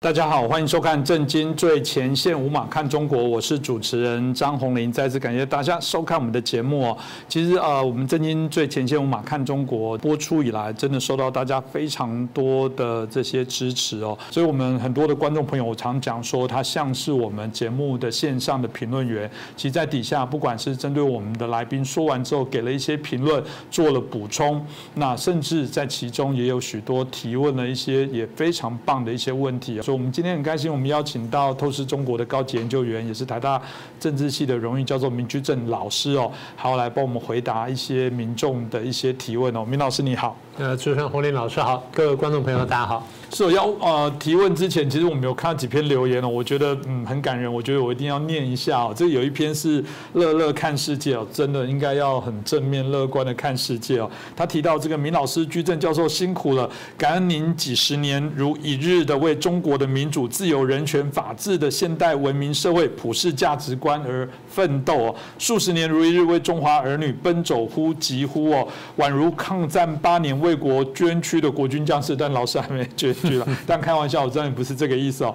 大家好，欢迎收看《震惊最前线》，五马看中国，我是主持人张宏林。再次感谢大家收看我们的节目哦。其实呃，我们《震惊最前线》五马看中国播出以来，真的受到大家非常多的这些支持哦。所以我们很多的观众朋友，我常讲说，他像是我们节目的线上的评论员。其实，在底下不管是针对我们的来宾说完之后，给了一些评论，做了补充，那甚至在其中也有许多提问了一些也非常棒的一些问题。我们今天很开心，我们邀请到透视中国的高级研究员，也是台大政治系的荣誉教授明居正老师哦，还要来帮我们回答一些民众的一些提问哦。明老师你好，呃，主持人洪林老师好，各位观众朋友大家好。是要呃提问之前，其实我们有看到几篇留言哦，我觉得嗯很感人，我觉得我一定要念一下哦。这有一篇是乐乐看世界哦，真的应该要很正面乐观的看世界哦。他提到这个明老师居正教授辛苦了，感恩您几十年如一日的为中国的民主、自由、人权、法治的现代文明社会普世价值观而奋斗哦，数十年如一日为中华儿女奔走呼疾呼哦，宛如抗战八年为国捐躯的国军将士。但老师还没捐。去了，但开玩笑，我真的不是这个意思哦。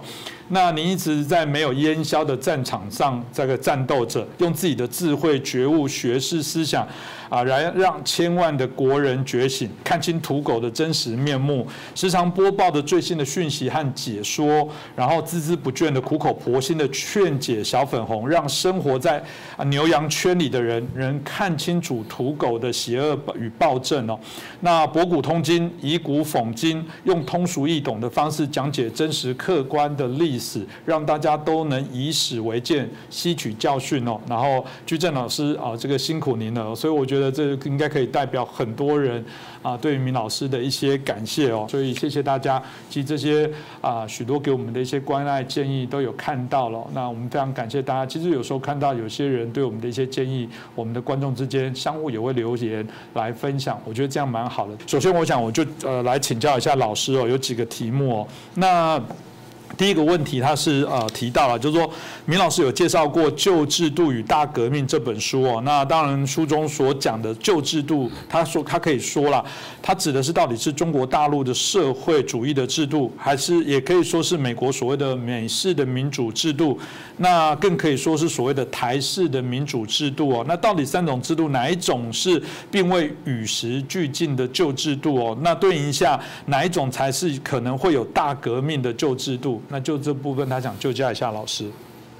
那你一直在没有烟消的战场上这个战斗着，用自己的智慧、觉悟、学识、思想啊，来让千万的国人觉醒，看清土狗的真实面目。时常播报的最新的讯息和解说，然后孜孜不倦的苦口婆心的劝解小粉红，让生活在啊牛羊圈里的人能看清楚土狗的邪恶与暴政哦。那博古通今，以古讽今，用通俗易懂的方式讲解真实客观的历。历史让大家都能以史为鉴，吸取教训哦。然后居正老师啊，这个辛苦您了。所以我觉得这应该可以代表很多人啊，对于明老师的一些感谢哦。所以谢谢大家，其实这些啊许多给我们的一些关爱建议都有看到了。那我们非常感谢大家。其实有时候看到有些人对我们的一些建议，我们的观众之间相互也会留言来分享，我觉得这样蛮好的。首先，我想我就呃来请教一下老师哦，有几个题目哦。那第一个问题，他是呃提到了，就是说，明老师有介绍过《旧制度与大革命》这本书哦。那当然，书中所讲的旧制度，他说他可以说了，他指的是到底是中国大陆的社会主义的制度，还是也可以说是美国所谓的美式的民主制度？那更可以说是所谓的台式的民主制度哦。那到底三种制度哪一种是并未与时俱进的旧制度哦？那对应一下，哪一种才是可能会有大革命的旧制度？那就这部分，他想救驾一下老师。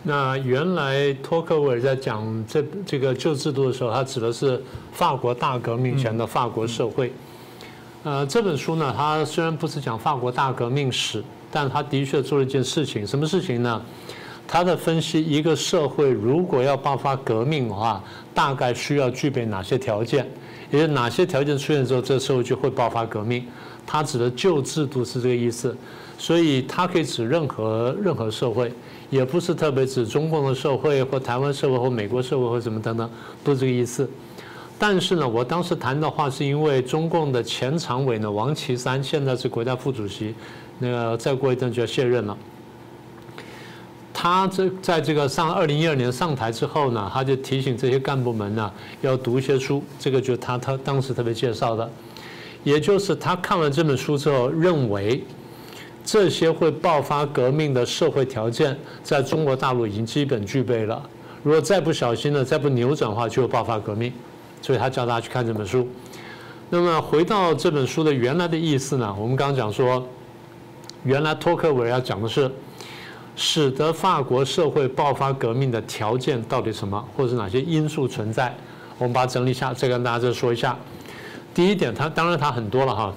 那原来托克维尔在讲这这个旧制度的时候，他指的是法国大革命前的法国社会。呃，这本书呢，他虽然不是讲法国大革命史，但他的确做了一件事情，什么事情呢？他的分析一个社会如果要爆发革命的话，大概需要具备哪些条件，也就哪些条件出现之后，这个社会就会爆发革命。他指的旧制度是这个意思。所以它可以指任何任何社会，也不是特别指中共的社会或台湾社会或美国社会或什么等等，不是这个意思。但是呢，我当时谈的话是因为中共的前常委呢王岐山现在是国家副主席，那个再过一阵就要卸任了。他这在这个上二零一二年上台之后呢，他就提醒这些干部们呢要读一些书，这个就他他当时特别介绍的，也就是他看完这本书之后认为。这些会爆发革命的社会条件，在中国大陆已经基本具备了。如果再不小心呢，再不扭转的话，就会爆发革命。所以他叫大家去看这本书。那么回到这本书的原来的意思呢？我们刚刚讲说，原来托克维尔要讲的是，使得法国社会爆发革命的条件到底什么，或者是哪些因素存在？我们把它整理一下，再跟大家再说一下。第一点，它当然它很多了哈，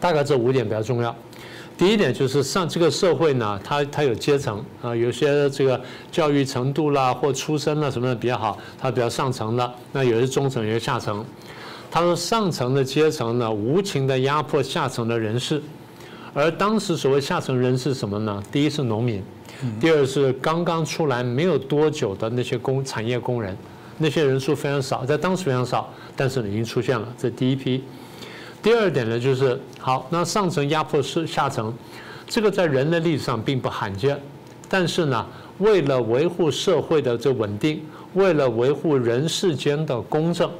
大概这五点比较重要。第一点就是上这个社会呢，它它有阶层啊，有些这个教育程度啦或出身啦什么的比较好，它比较上层的，那有些中层，有些下层。他说上层的阶层呢，无情的压迫下层的人士，而当时所谓下层人士什么呢？第一是农民，第二是刚刚出来没有多久的那些工产业工人，那些人数非常少，在当时非常少，但是已经出现了，这第一批。第二点呢，就是好，那上层压迫是下层，这个在人类历史上并不罕见，但是呢，为了维护社会的这稳定，为了维护人世间的公正，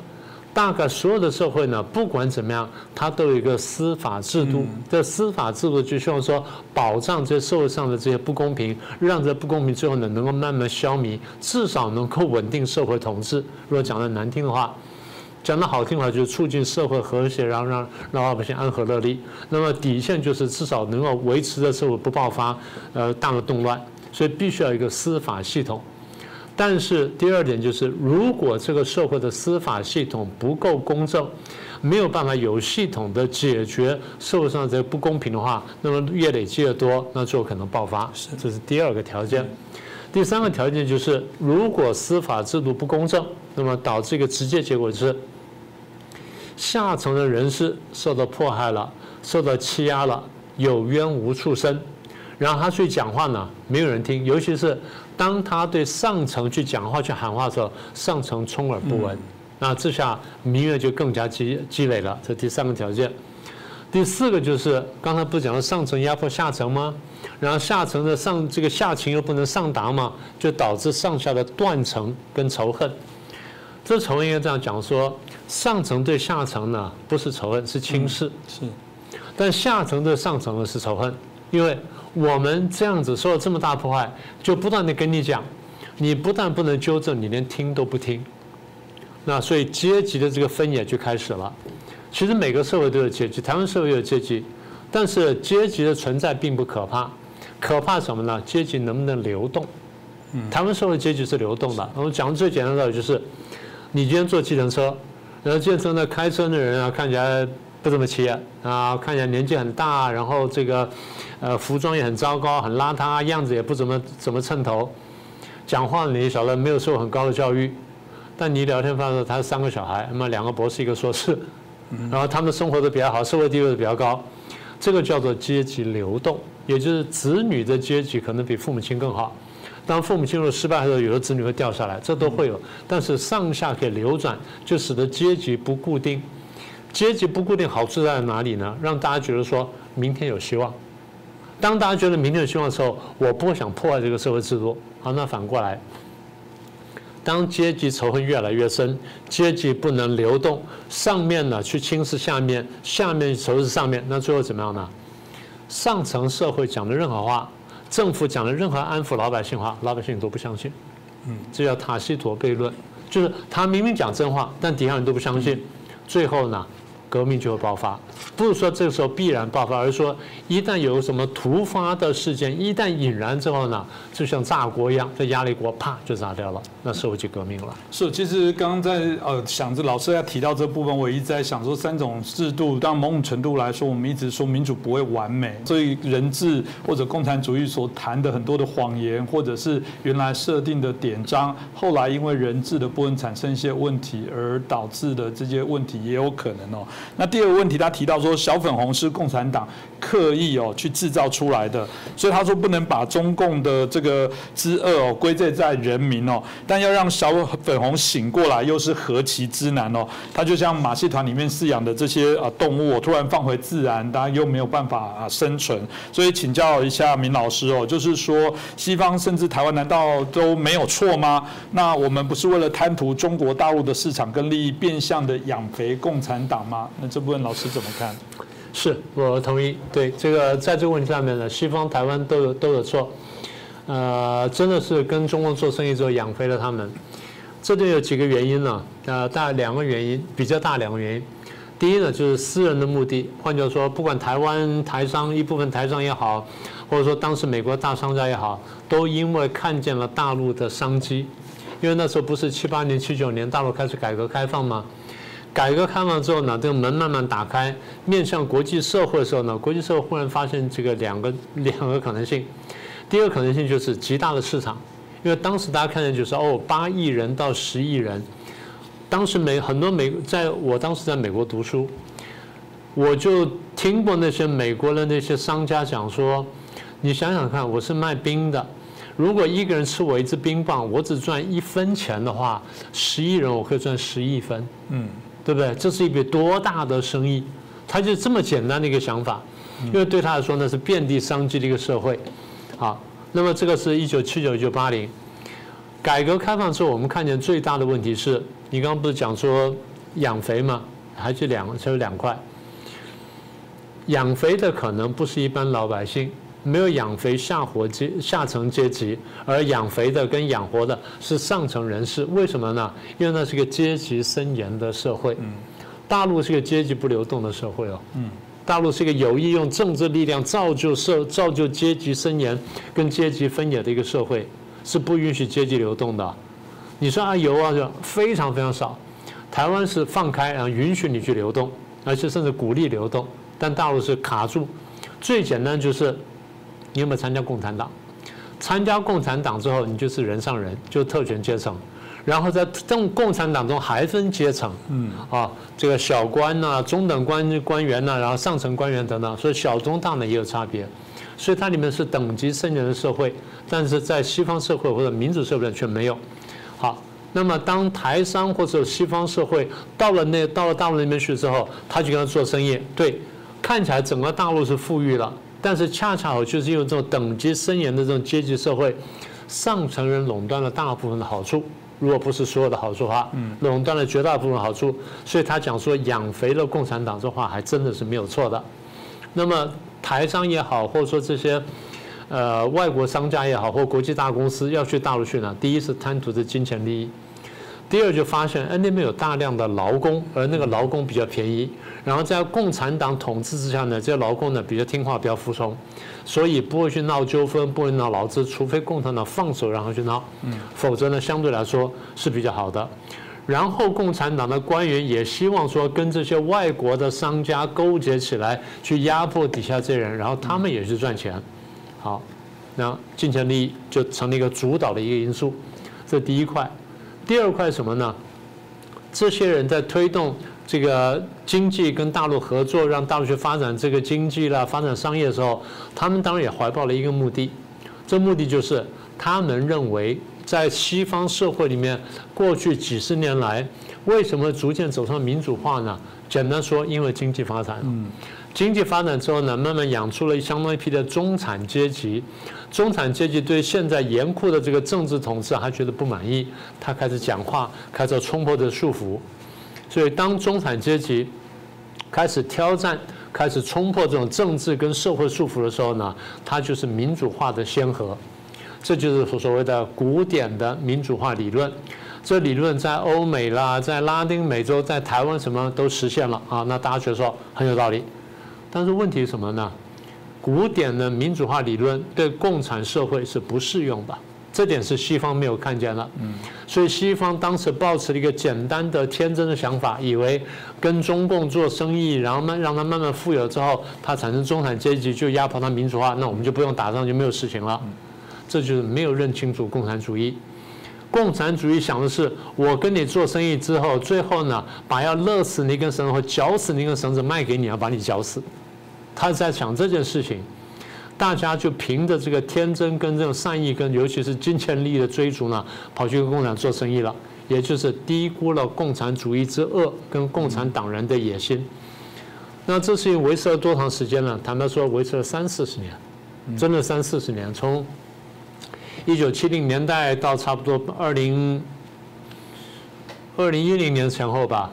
大概所有的社会呢，不管怎么样，它都有一个司法制度。这司法制度就希望说，保障这社会上的这些不公平，让这不公平最后呢能够慢慢消弭，至少能够稳定社会统治。如果讲的难听的话，讲的好听的话，就是促进社会和谐，然后让让老百姓安和乐利。那么底线就是至少能够维持着社会不爆发呃大的动乱，所以必须要一个司法系统。但是第二点就是，如果这个社会的司法系统不够公正，没有办法有系统的解决社会上这不公平的话，那么越累积越多，那最后可能爆发。这是第二个条件。第三个条件就是，如果司法制度不公正，那么导致一个直接结果是，下层的人士受到迫害了，受到欺压了，有冤无处伸，然后他去讲话呢，没有人听，尤其是。当他对上层去讲话、去喊话的时候，上层充耳不闻，那这下民怨就更加积积累了。这第三个条件。第四个就是刚才不是讲了上层压迫下层吗？然后下层的上这个下情又不能上达嘛，就导致上下的断层跟仇恨。这仇恨应该这样讲说：上层对下层呢不是仇恨，是轻视；是，但下层对上层呢是仇恨，因为。我们这样子受了这么大破坏，就不断的跟你讲，你不但不能纠正，你连听都不听。那所以阶级的这个分野就开始了。其实每个社会都有阶级，台湾社会有阶级，但是阶级的存在并不可怕，可怕什么呢？阶级能不能流动？台湾社会阶级是流动的。我们讲最简单的道理就是，你今天坐计程车，然后计程车呢开车的人啊看起来不怎么起眼啊，看起来年纪很大，然后这个。呃，服装也很糟糕，很邋遢，样子也不怎么怎么称头，讲话你晓得没有受很高的教育，但你聊天发现他三个小孩，那么两个博士一个硕士，然后他们生活的比较好，社会地位都比较高，这个叫做阶级流动，也就是子女的阶级可能比父母亲更好，当父母亲入失败的时候，有的子女会掉下来，这都会有，但是上下可以流转，就使得阶级不固定，阶级不固定好处在哪里呢？让大家觉得说明天有希望。当大家觉得明天有希望的时候，我不会想破坏这个社会制度。好，那反过来，当阶级仇恨越来越深，阶级不能流动，上面呢去轻视下面，下面仇视上面，那最后怎么样呢？上层社会讲的任何话，政府讲的任何安抚老百姓话，老百姓都不相信。嗯，这叫塔西佗悖论，就是他明明讲真话，但底下人都不相信，最后呢？革命就会爆发，不是说这个时候必然爆发，而是说一旦有什么突发的事件，一旦引燃之后呢，就像炸锅一样，这压力锅啪就炸掉了，那社会就革命了。是，其实刚刚在呃想着老师要提到这部分，我一直在想说三种制度，当某种程度来说，我们一直说民主不会完美，所以人治或者共产主义所谈的很多的谎言，或者是原来设定的典章，后来因为人治的部分产生一些问题，而导致的这些问题也有可能哦。那第二个问题，他提到说小粉红是共产党刻意哦去制造出来的，所以他说不能把中共的这个之恶哦归罪在人民哦，但要让小粉红醒过来又是何其之难哦。他就像马戏团里面饲养的这些啊动物，突然放回自然，大家又没有办法啊生存。所以请教一下明老师哦，就是说西方甚至台湾难道都没有错吗？那我们不是为了贪图中国大陆的市场跟利益，变相的养肥共产党吗？那这部分老师怎么看？是我同意。对这个，在这个问题上面呢，西方、台湾都有都有错。呃，真的是跟中国做生意之后养肥了他们。这就有几个原因呢？呃，大两个原因，比较大两个原因。第一呢，就是私人的目的。换句话说，不管台湾台商一部分台商也好，或者说当时美国大商家也好，都因为看见了大陆的商机。因为那时候不是七八年、七九年大陆开始改革开放吗？改革开放之后呢，这个门慢慢打开，面向国际社会的时候呢，国际社会忽然发现这个两个 两个可能性。第一个可能性就是极大的市场，因为当时大家看见就是哦，八亿人到十亿人，当时美很多美，在我当时在美国读书，我就听过那些美国的那些商家讲说，你想想看，我是卖冰的，如果一个人吃我一支冰棒，我只赚一分钱的话，十亿人我可以赚十亿分，嗯。对不对？这是一笔多大的生意？他就这么简单的一个想法，因为对他来说呢是遍地商机的一个社会。好，那么这个是一九七九一九八零，改革开放之后，我们看见最大的问题是，你刚刚不是讲说养肥吗，还是两只有两块。养肥的可能不是一般老百姓，没有养肥下活阶下层阶级，而养肥的跟养活的是上层人士。为什么呢？因为那是个阶级森严的社会。嗯，大陆是个阶级不流动的社会哦。嗯，大陆是一个有意用政治力量造就社造就阶级森严跟阶级分野的一个社会，是不允许阶级流动的。你说啊有啊，就非常非常少。台湾是放开啊，允许你去流动，而且甚至鼓励流动。但大陆是卡住，最简单就是你有没有参加共产党？参加共产党之后，你就是人上人，就特权阶层。然后在共共产党中还分阶层，嗯啊，这个小官呐、中等官官员呐，然后上层官员等等，所以小中大呢也有差别。所以它里面是等级森严的社会，但是在西方社会或者民主社会却没有。好，那么当台商或者西方社会到了那到了大陆那边去之后，他就跟他做生意，对。看起来整个大陆是富裕了，但是恰恰好就是因为这种等级森严的这种阶级社会，上层人垄断了大部分的好处，如果不是所有的好处的话，垄断了绝大部分好处，所以他讲说养肥了共产党这话还真的是没有错的。那么台商也好，或者说这些呃外国商家也好，或国际大公司要去大陆去呢，第一是贪图的金钱利益。第二就发现，哎，那边有大量的劳工，而那个劳工比较便宜。然后在共产党统治之下呢，这些劳工呢比较听话，比较服从，所以不会去闹纠纷，不会闹劳资，除非共产党放手让他去闹，否则呢相对来说是比较好的。然后共产党的官员也希望说跟这些外国的商家勾结起来，去压迫底下这些人，然后他们也去赚钱。好，那金钱利益就成了一个主导的一个因素，这第一块。第二块什么呢？这些人在推动这个经济跟大陆合作，让大陆去发展这个经济啦，发展商业的时候，他们当然也怀抱了一个目的，这目的就是他们认为在西方社会里面，过去几十年来为什么逐渐走上民主化呢？简单说，因为经济发展。嗯。经济发展之后呢，慢慢养出了相当一批的中产阶级。中产阶级对现在严酷的这个政治统治还觉得不满意，他开始讲话，开始冲破这束缚。所以，当中产阶级开始挑战、开始冲破这种政治跟社会束缚的时候呢，它就是民主化的先河。这就是所所谓的古典的民主化理论。这理论在欧美啦，在拉丁美洲，在台湾什么都实现了啊。那大家觉得说很有道理。但是问题是什么呢？古典的民主化理论对共产社会是不适用的，这点是西方没有看见的。嗯，所以西方当时抱持了一个简单的、天真的想法，以为跟中共做生意，然后慢让他慢慢富有之后，他产生中产阶级就压迫他民主化，那我们就不用打仗，就没有事情了。这就是没有认清楚共产主义。共产主义想的是，我跟你做生意之后，最后呢，把要勒死你一根绳子或绞死你一根绳子卖给你，要把你绞死。他在想这件事情，大家就凭着这个天真跟这种善意，跟尤其是金钱利益的追逐呢，跑去跟共产党做生意了，也就是低估了共产主义之恶跟共产党人的野心。那这事情维持了多长时间呢？坦白说，维持了三四十年，真的三四十年，从。一九七零年代到差不多二零二零一零年前后吧，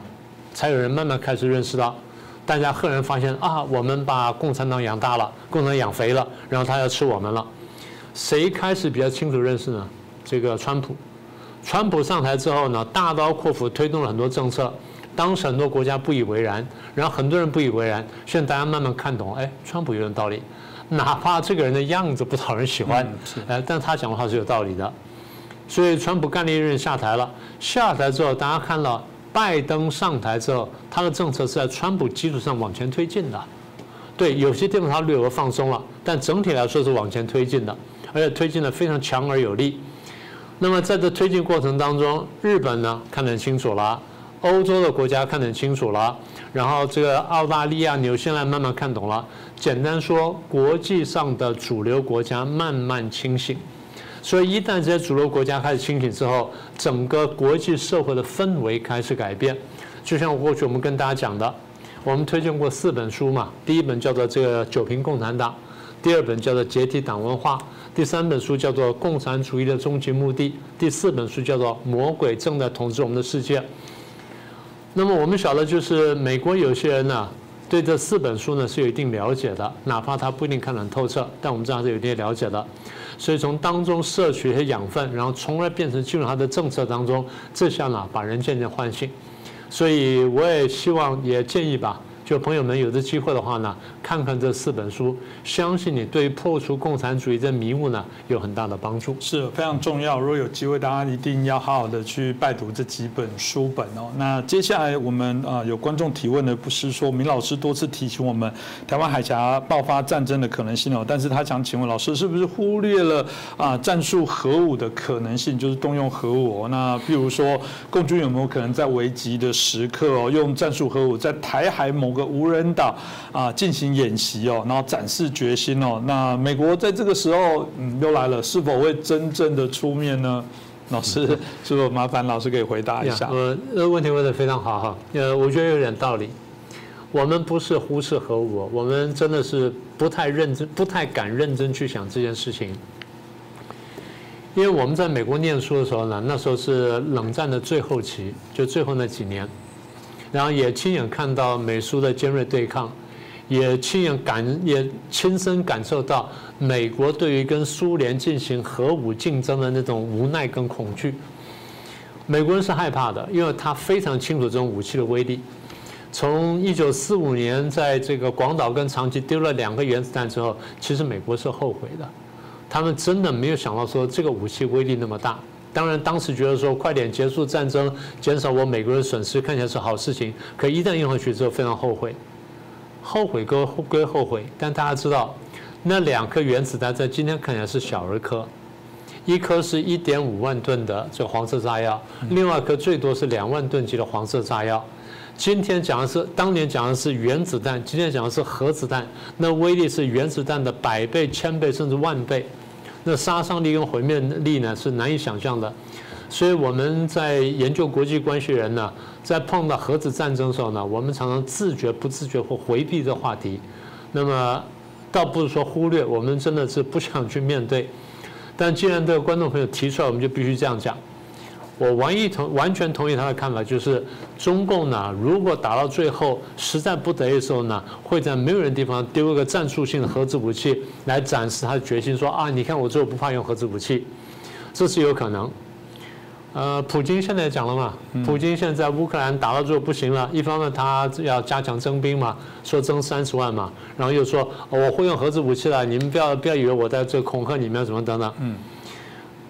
才有人慢慢开始认识到，大家赫然发现啊，我们把共产党养大了，共产党养肥了，然后他要吃我们了。谁开始比较清楚认识呢？这个川普，川普上台之后呢，大刀阔斧推动了很多政策，当时很多国家不以为然，然后很多人不以为然，现在大家慢慢看懂，哎，川普有点道理。哪怕这个人的样子不讨人喜欢，哎，但他讲的话是有道理的。所以，川普干了一任下台了。下台之后，大家看到拜登上台之后，他的政策是在川普基础上往前推进的。对，有些地方他略微放松了，但整体来说是往前推进的，而且推进的非常强而有力。那么，在这推进过程当中，日本呢看得很清楚了，欧洲的国家看得很清楚了，然后这个澳大利亚、纽西兰慢慢看懂了。简单说，国际上的主流国家慢慢清醒，所以一旦这些主流国家开始清醒之后，整个国际社会的氛围开始改变。就像过去我们跟大家讲的，我们推荐过四本书嘛，第一本叫做《这个九瓶共产党》，第二本叫做《解体党文化》，第三本书叫做《共产主义的终极目的》，第四本书叫做《魔鬼正在统治我们的世界》。那么我们晓得，就是美国有些人呢，对这四本书呢是有一定了解的，哪怕他不一定看得很透彻，但我们这样是有一定了解的。所以从当中摄取一些养分，然后从而变成进入他的政策当中，这下呢把人渐渐唤醒。所以我也希望也建议吧。就朋友们有这机会的话呢，看看这四本书，相信你对破除共产主义这迷雾呢有很大的帮助，是非常重要。如果有机会，大家一定要好好的去拜读这几本书本哦。那接下来我们啊有观众提问的，不是说明老师多次提醒我们台湾海峡爆发战争的可能性哦，但是他想请问老师，是不是忽略了啊战术核武的可能性，就是动用核武？哦？那譬如说，共军有没有可能在危急的时刻哦，用战术核武在台海某个无人岛啊进行演习哦，然后展示决心哦。那美国在这个时候嗯又来了，是否会真正的出面呢？老师，是否麻烦老师可以回答一下？呃，这个问题问的非常好哈。呃，我觉得有点道理。我们不是忽视核武，我们真的是不太认真，不太敢认真去想这件事情。因为我们在美国念书的时候呢，那时候是冷战的最后期，就最后那几年。然后也亲眼看到美苏的尖锐对抗，也亲眼感也亲身感受到美国对于跟苏联进行核武竞争的那种无奈跟恐惧。美国人是害怕的，因为他非常清楚这种武器的威力。从一九四五年在这个广岛跟长崎丢了两个原子弹之后，其实美国是后悔的，他们真的没有想到说这个武器威力那么大。当然，当时觉得说快点结束战争，减少我美国人损失，看起来是好事情。可一旦用上去之后，非常后悔。后悔归归后悔，但大家知道，那两颗原子弹在今天看起来是小儿科，一颗是一点五万吨的这黄色炸药，另外一颗最多是两万吨级的黄色炸药。今天讲的是，当年讲的是原子弹，今天讲的是核子弹，那威力是原子弹的百倍、千倍甚至万倍。那杀伤力跟毁灭力呢是难以想象的，所以我们在研究国际关系人呢，在碰到核子战争的时候呢，我们常常自觉不自觉或回避这话题。那么倒不是说忽略，我们真的是不想去面对。但既然这个观众朋友提出来，我们就必须这样讲。我完一同完全同意他的看法，就是中共呢，如果打到最后实在不得已的时候呢，会在没有人地方丢一个战术性的核子武器来展示他的决心，说啊，你看我最后不怕用核子武器，这是有可能。呃，普京现在讲了嘛，普京现在乌克兰打到最后不行了，一方面他要加强征兵嘛，说征三十万嘛，然后又说我会用核子武器了，你们不要不要以为我在这恐吓你们什么等等。嗯。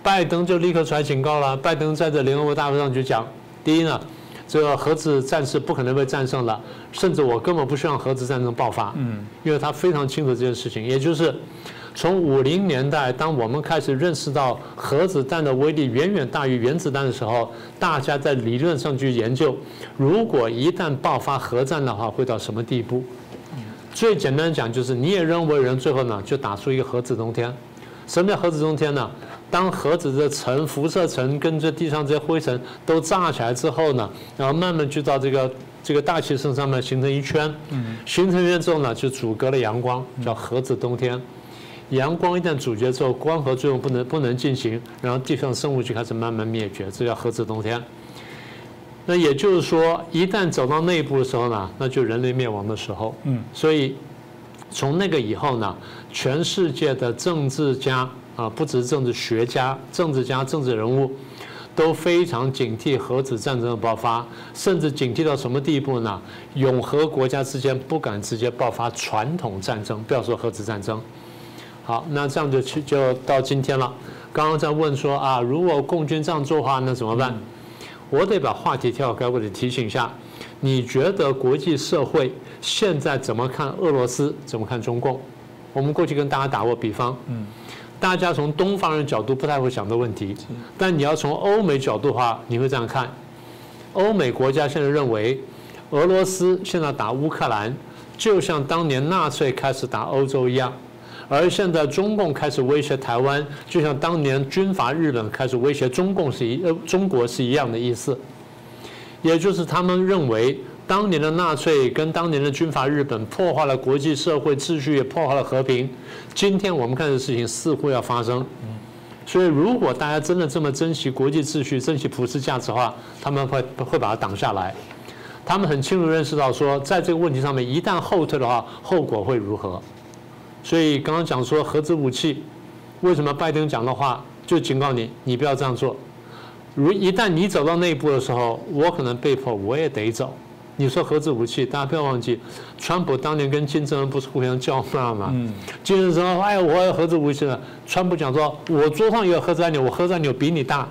拜登就立刻出来警告了。拜登在这联合国大会上就讲：第一呢，这个核子战士不可能被战胜的，甚至我根本不希望核子战争爆发。嗯，因为他非常清楚这件事情，也就是从五零年代，当我们开始认识到核子弹的威力远远大于原子弹的时候，大家在理论上去研究，如果一旦爆发核战的话，会到什么地步？最简单讲就是，你也认为人最后呢就打出一个核子冬天。什么叫核子冬天呢？当核子的层、辐射层跟这地上这些灰尘都炸起来之后呢，然后慢慢就到这个这个大气层上面形成一圈，形成一圈之后呢，就阻隔了阳光，叫核子冬天。阳光一旦阻绝之后，光合作用不能不能进行，然后地上生物就开始慢慢灭绝，这叫核子冬天。那也就是说，一旦走到那一步的时候呢，那就人类灭亡的时候。嗯，所以从那个以后呢，全世界的政治家。啊，不只是政治学家、政治家、政治人物，都非常警惕核子战争的爆发，甚至警惕到什么地步呢？永和国家之间不敢直接爆发传统战争，不要说核子战争。好，那这样就去就到今天了。刚刚在问说啊，如果共军这样做的话，那怎么办？我得把话题跳开，我得提醒一下，你觉得国际社会现在怎么看俄罗斯？怎么看中共？我们过去跟大家打过比方，嗯。大家从东方人角度不太会想的问题，但你要从欧美角度的话，你会这样看：欧美国家现在认为，俄罗斯现在打乌克兰，就像当年纳粹开始打欧洲一样；而现在中共开始威胁台湾，就像当年军阀日本开始威胁中共是一呃中国是一样的意思。也就是他们认为。当年的纳粹跟当年的军阀日本破坏了国际社会秩序，也破坏了和平。今天我们看的事情似乎要发生，所以如果大家真的这么珍惜国际秩序、珍惜普世价值的话，他们会会把它挡下来。他们很清楚认识到说，在这个问题上面，一旦后退的话，后果会如何。所以刚刚讲说核子武器，为什么拜登讲的话就警告你，你不要这样做。如一旦你走到那一步的时候，我可能被迫我也得走。你说核子武器，大家不要忘记，川普当年跟金正恩不是互相叫骂吗？嗯。金正恩说：“哎，我有核子武器了。”川普讲说：“我桌上也有核子按钮，我核子按钮比你大。”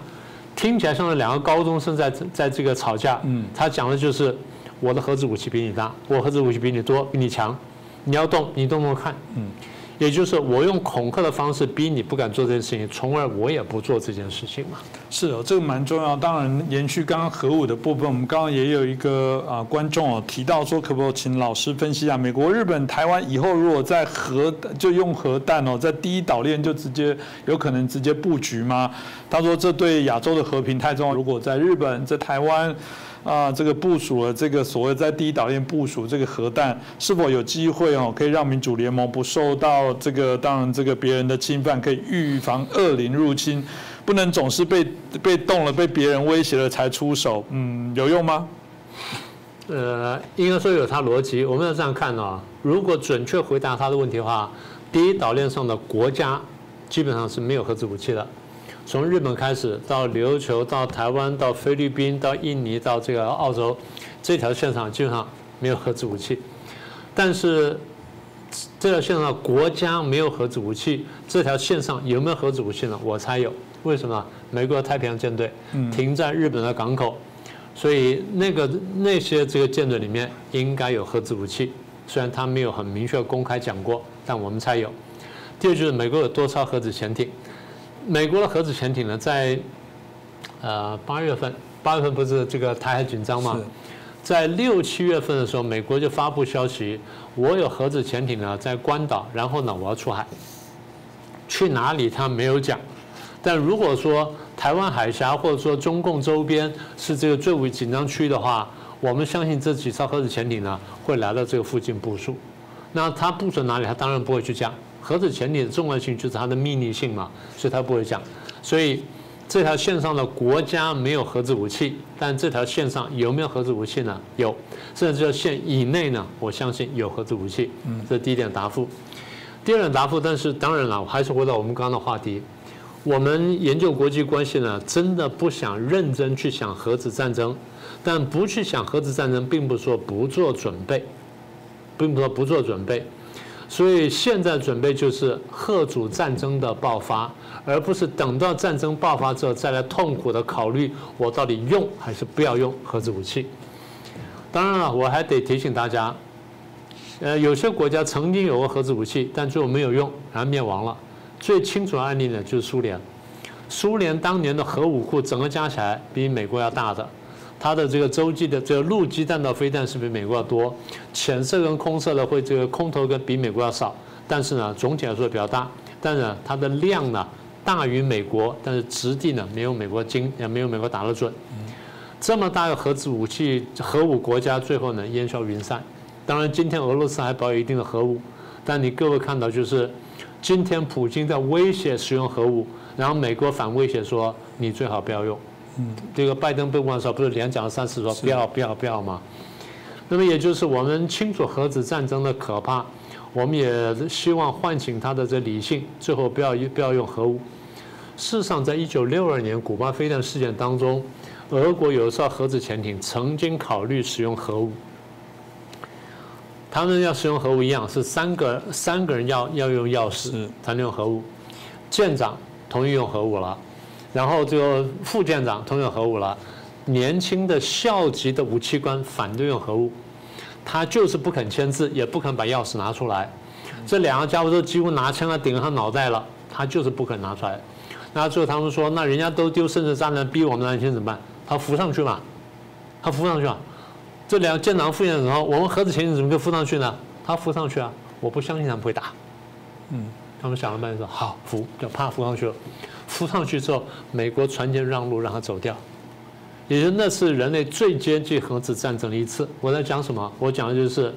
听起来像是两个高中生在在这个吵架。嗯。他讲的就是我的核子武器比你大，我核子武器比你多，比你强。你要动，你动动看。嗯。也就是我用恐吓的方式逼你不敢做这件事情，从而我也不做这件事情嘛。是哦，这个蛮重要。当然，延续刚刚核武的部分，我们刚刚也有一个啊观众哦提到说，可不可以请老师分析一下，美国、日本、台湾以后如果在核就用核弹哦，在第一岛链就直接有可能直接布局吗？他说这对亚洲的和平太重要。如果在日本、在台湾。啊，这个部署了这个所谓在第一岛链部署这个核弹，是否有机会哦，可以让民主联盟不受到这个当然这个别人的侵犯，可以预防恶灵入侵，不能总是被被动了，被别人威胁了才出手，嗯，有用吗？呃，应该说有它逻辑。我们要这样看啊，如果准确回答他的问题的话，第一岛链上的国家基本上是没有核子武器的。从日本开始，到琉球，到台湾，到菲律宾，到印尼，到这个澳洲，这条线上基本上没有核子武器。但是这条线上国家没有核子武器，这条线上有没有核子武器呢？我猜有。为什么？美国太平洋舰队停在日本的港口，所以那个那些这个舰队里面应该有核子武器。虽然他没有很明确公开讲过，但我们猜有。第二就是美国有多艘核子潜艇。美国的核子潜艇呢，在呃八月份，八月份不是这个台海紧张吗？在六七月份的时候，美国就发布消息，我有核子潜艇呢在关岛，然后呢我要出海，去哪里他没有讲。但如果说台湾海峡或者说中共周边是这个最为紧张区域的话，我们相信这几艘核子潜艇呢会来到这个附近部署。那他部署哪里？他当然不会去讲。核子潜艇的重要性就是它的秘密性嘛，所以它不会讲。所以这条线上的国家没有核子武器，但这条线上有没有核子武器呢？有。甚至这条线以内呢，我相信有核子武器。嗯，这是第一点答复。第二点答复，但是当然了，我还是回到我们刚刚的话题。我们研究国际关系呢，真的不想认真去想核子战争，但不去想核子战争，并不是说不做准备，并不是说不做准备。所以现在准备就是核主战争的爆发，而不是等到战争爆发之后再来痛苦的考虑我到底用还是不要用核子武器。当然了，我还得提醒大家，呃，有些国家曾经有过核子武器，但最后没有用，然后灭亡了。最清楚的案例呢就是苏联，苏联当年的核武库整个加起来比美国要大的。它的这个洲际的这个陆基弹道飞弹是比美国要多，浅色跟空色的会这个空投跟比美国要少，但是呢总体来说比较大，但是它的量呢大于美国，但是质地呢没有美国精，也没有美国打得准。这么大个核子武器核武国家最后呢烟消云散。当然今天俄罗斯还保有一定的核武，但你各位看到就是今天普京在威胁使用核武，然后美国反威胁说你最好不要用。嗯，这个拜登被问的时候，不是连讲了三次说不要不要不要吗？那么也就是我们清楚核子战争的可怕，我们也希望唤醒他的这理性，最后不要不要用核武。事实上，在一九六二年古巴飞弹事件当中，俄国有一艘核子潜艇曾经考虑使用核武。他们要使用核武一样，是三个三个人要要用钥匙才能用核武，舰长同意用核武了。然后这个副舰长通用核武了，年轻的校级的武器官反对用核武，他就是不肯签字，也不肯把钥匙拿出来。这两个家伙都几乎拿枪要顶他脑袋了，他就是不肯拿出来。那最后他们说，那人家都丢生死炸弹逼我们拿钱怎么办？他浮上去嘛，他浮上去啊。这两个舰长副舰长说，我们核子潜艇怎么可以浮上去呢？他浮上去啊，我不相信他们会打。嗯，他们想了半天说，好浮，就怕浮上去了。扑上去之后，美国船舰让路让他走掉，也就那是人类最接近核子战争的一次。我在讲什么？我讲的就是，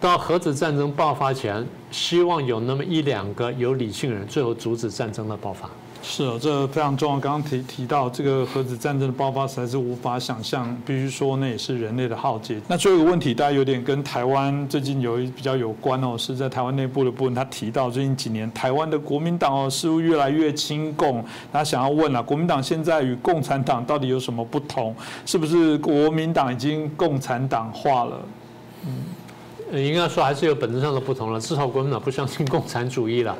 到核子战争爆发前，希望有那么一两个有理性人最后阻止战争的爆发。是哦，这非常重要。刚刚提提到这个核子战争的爆发，实在是无法想象。必须说，那也是人类的浩劫。那最后一个问题，大家有点跟台湾最近有一比较有关哦，是在台湾内部的部分。他提到最近几年台湾的国民党哦，似乎越来越亲共。他想要问了，国民党现在与共产党到底有什么不同？是不是国民党已经共产党化了？嗯，应该说还是有本质上的不同了。至少国民党不相信共产主义了。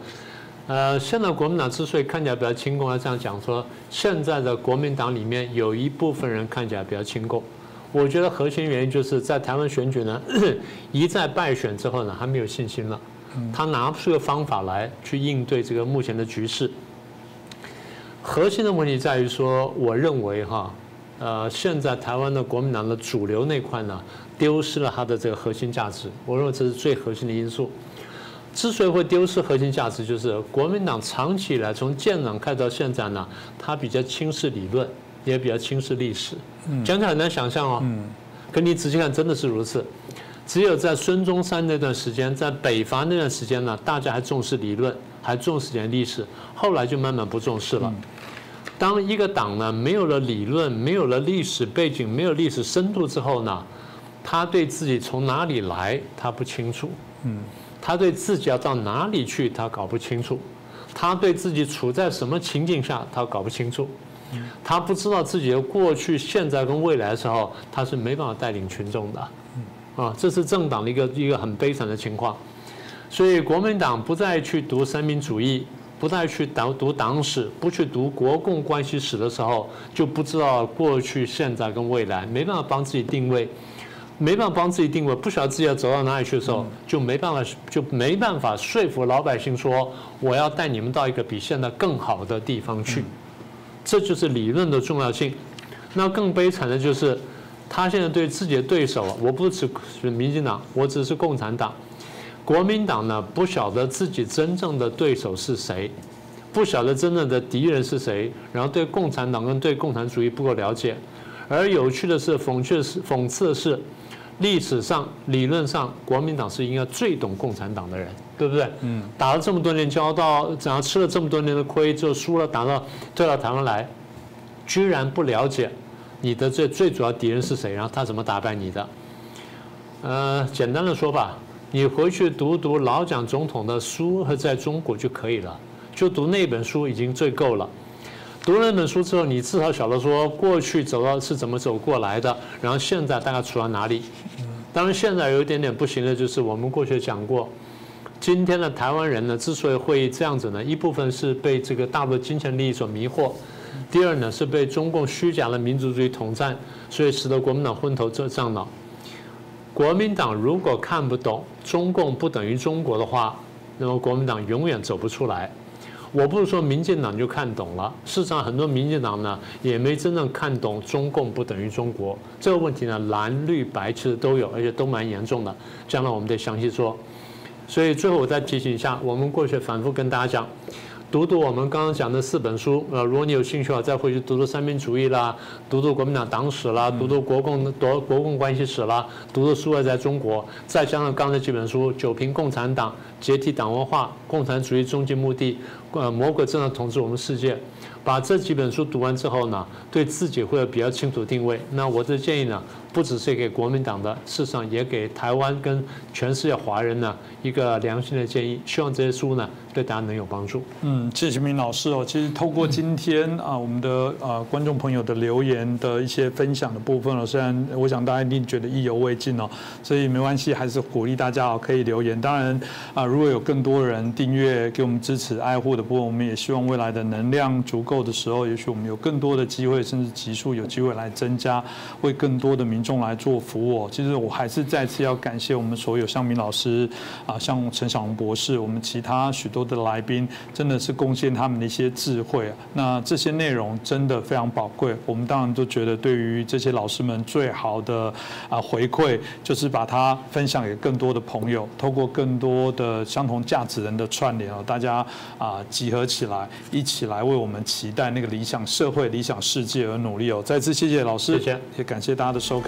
呃，现在国民党之所以看起来比较亲共，要这样讲说，现在的国民党里面有一部分人看起来比较亲共。我觉得核心原因就是在台湾选举呢，一再败选之后呢，他没有信心了，他拿不出个方法来去应对这个目前的局势。核心的问题在于说，我认为哈，呃，现在台湾的国民党的主流那块呢，丢失了它的这个核心价值。我认为这是最核心的因素。之所以会丢失核心价值，就是国民党长期以来从建党开到现在呢，他比较轻视理论，也比较轻视历史。讲起来很难想象哦，可你仔细看，真的是如此。只有在孙中山那段时间，在北伐那段时间呢，大家还重视理论，还重视点历史，后来就慢慢不重视了。当一个党呢没有了理论，没有了历史背景，没有历史深度之后呢，他对自己从哪里来，他不清楚。嗯。他对自己要到哪里去，他搞不清楚；他对自己处在什么情境下，他搞不清楚。他不知道自己的过去、现在跟未来的时候，他是没办法带领群众的。啊，这是政党的一个一个很悲惨的情况。所以国民党不再去读三民主义，不再去读读党史，不去读国共关系史的时候，就不知道过去、现在跟未来，没办法帮自己定位。没办法帮自己定位，不晓得自己要走到哪里去的时候，就没办法就没办法说服老百姓说我要带你们到一个比现在更好的地方去。这就是理论的重要性。那更悲惨的就是，他现在对自己的对手，我不是民进党，我只是共产党。国民党呢，不晓得自己真正的对手是谁，不晓得真正的敌人是谁，然后对共产党跟对共产主义不够了解。而有趣的是，讽刺的是，讽刺的是。历史上、理论上，国民党是应该最懂共产党的人，对不对？嗯。打了这么多年交道，然后吃了这么多年的亏，就输了，打到退到台湾来，居然不了解你的最最主要敌人是谁，然后他怎么打败你的？呃，简单的说吧，你回去读读老蒋总统的书和在中国就可以了，就读那本书已经最够了。读了那本书之后，你至少晓得说过去走到是怎么走过来的，然后现在大概处到哪里。当然，现在有一点点不行的就是我们过去讲过，今天的台湾人呢，之所以会这样子呢，一部分是被这个大陆金钱利益所迷惑，第二呢是被中共虚假的民族主义统战，所以使得国民党昏头胀脑。国民党如果看不懂中共不等于中国的话，那么国民党永远走不出来。我不是说民进党就看懂了，事实上很多民进党呢也没真正看懂中共不等于中国这个问题呢，蓝绿白其实都有，而且都蛮严重的。将来我们得详细说。所以最后我再提醒一下，我们过去反复跟大家讲。读读我们刚刚讲的四本书，呃，如果你有兴趣啊，再回去读读三民主义啦，读读国民党党史啦，读读国共国国共关系史啦，读读苏俄在中国，再加上刚才几本书《九评共产党》《解体党文化》《共产主义终极目的》呃，魔鬼正在统治我们世界。把这几本书读完之后呢，对自己会有比较清楚定位。那我的建议呢，不只是给国民党的，事实上也给台湾跟全世界华人呢一个良心的建议。希望这些书呢对大家能有帮助。嗯，谢谢明老师哦。其实透过今天啊，我们的呃观众朋友的留言的一些分享的部分了，虽然我想大家一定觉得意犹未尽哦，所以没关系，还是鼓励大家哦可以留言。当然啊，如果有更多人订阅给我们支持爱护的部分，我们也希望未来的能量足够的时候，也许我们有更多的机会，甚至集数有机会来增加，为更多的民众来做服务。其实我还是再次要感谢我们所有向明老师啊，像陈小龙博士，我们其他许多的来宾，真的是贡献他们的一些智慧。那这些内容真的非常宝贵。我们当然都觉得，对于这些老师们最好的啊回馈，就是把它分享给更多的朋友，透过更多的相同价值人的串联哦，大家啊集合起来，一起来为我们期待那个理想社会、理想世界而努力哦。再次谢谢老师，谢谢，也感谢大家的收看。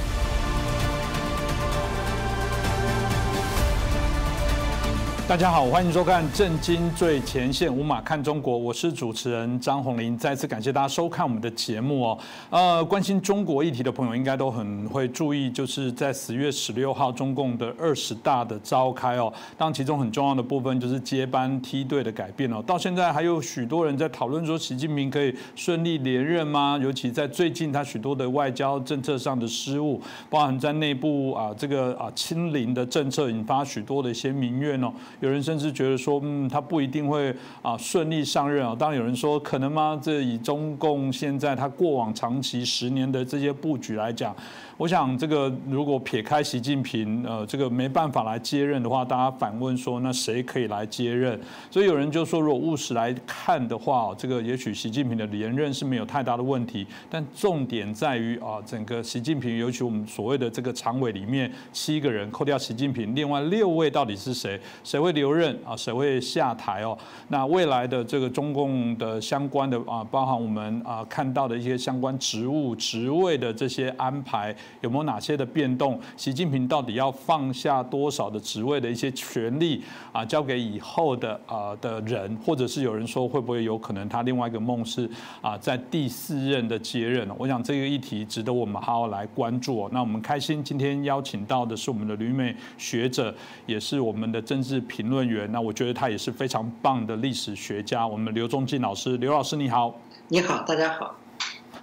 大家好，欢迎收看《震惊最前线》，五马看中国，我是主持人张宏林。再次感谢大家收看我们的节目哦。呃，关心中国议题的朋友应该都很会注意，就是在十月十六号中共的二十大的召开哦。当其中很重要的部分就是接班梯队的改变哦。到现在还有许多人在讨论说，习近平可以顺利连任吗？尤其在最近他许多的外交政策上的失误，包含在内部啊这个啊清零的政策，引发许多的一些民怨哦。有人甚至觉得说，嗯，他不一定会啊顺利上任啊。当然有人说，可能吗？这以中共现在他过往长期十年的这些布局来讲。我想，这个如果撇开习近平，呃，这个没办法来接任的话，大家反问说，那谁可以来接任？所以有人就说，如果务实来看的话，这个也许习近平的连任是没有太大的问题。但重点在于啊，整个习近平，尤其我们所谓的这个常委里面七个人，扣掉习近平，另外六位到底是谁？谁会留任啊？谁会下台哦？那未来的这个中共的相关的啊，包含我们啊看到的一些相关职务职位的这些安排。有没有哪些的变动？习近平到底要放下多少的职位的一些权利啊，交给以后的啊的人，或者是有人说会不会有可能他另外一个梦是啊在第四任的接任？我想这个议题值得我们好好来关注。那我们开心今天邀请到的是我们的旅美学者，也是我们的政治评论员。那我觉得他也是非常棒的历史学家。我们刘仲进老师，刘老师你好。你好，大家好。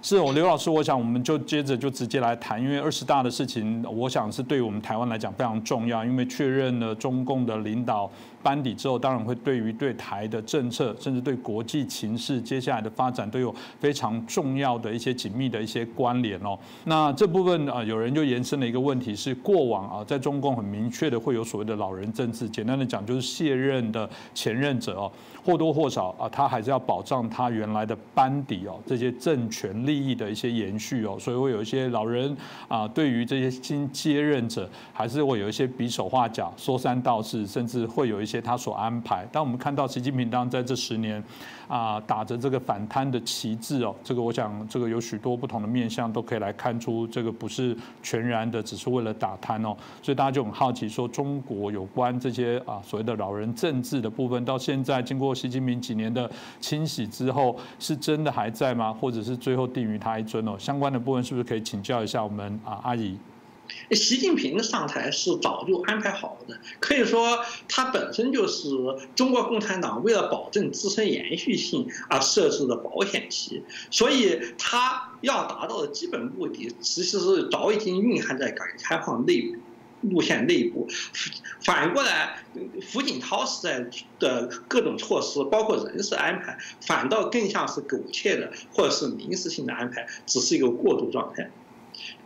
是我刘老师，我想我们就接着就直接来谈，因为二十大的事情，我想是对我们台湾来讲非常重要，因为确认了中共的领导。班底之后，当然会对于对台的政策，甚至对国际情势接下来的发展都有非常重要的一些紧密的一些关联哦。那这部分啊，有人就延伸了一个问题，是过往啊，在中共很明确的会有所谓的老人政治，简单的讲就是卸任的前任者哦，或多或少啊，他还是要保障他原来的班底哦，这些政权利益的一些延续哦，所以会有一些老人啊，对于这些新接任者，还是会有一些比手画脚、说三道四，甚至会有一。些他所安排，当我们看到习近平当在这十年啊打着这个反贪的旗帜哦，这个我想这个有许多不同的面向都可以来看出，这个不是全然的只是为了打贪哦，所以大家就很好奇说，中国有关这些啊所谓的老人政治的部分，到现在经过习近平几年的清洗之后，是真的还在吗？或者是最后定于他一尊哦？相关的部分是不是可以请教一下我们啊阿姨？习近平上台是早就安排好的，可以说他本身就是中国共产党为了保证自身延续性而设置的保险期，所以他要达到的基本目的，其实是早已经蕴含在改革开放内部路线内部。反过来，胡锦涛时代的各种措施，包括人事安排，反倒更像是苟且的或者是临时性的安排，只是一个过渡状态。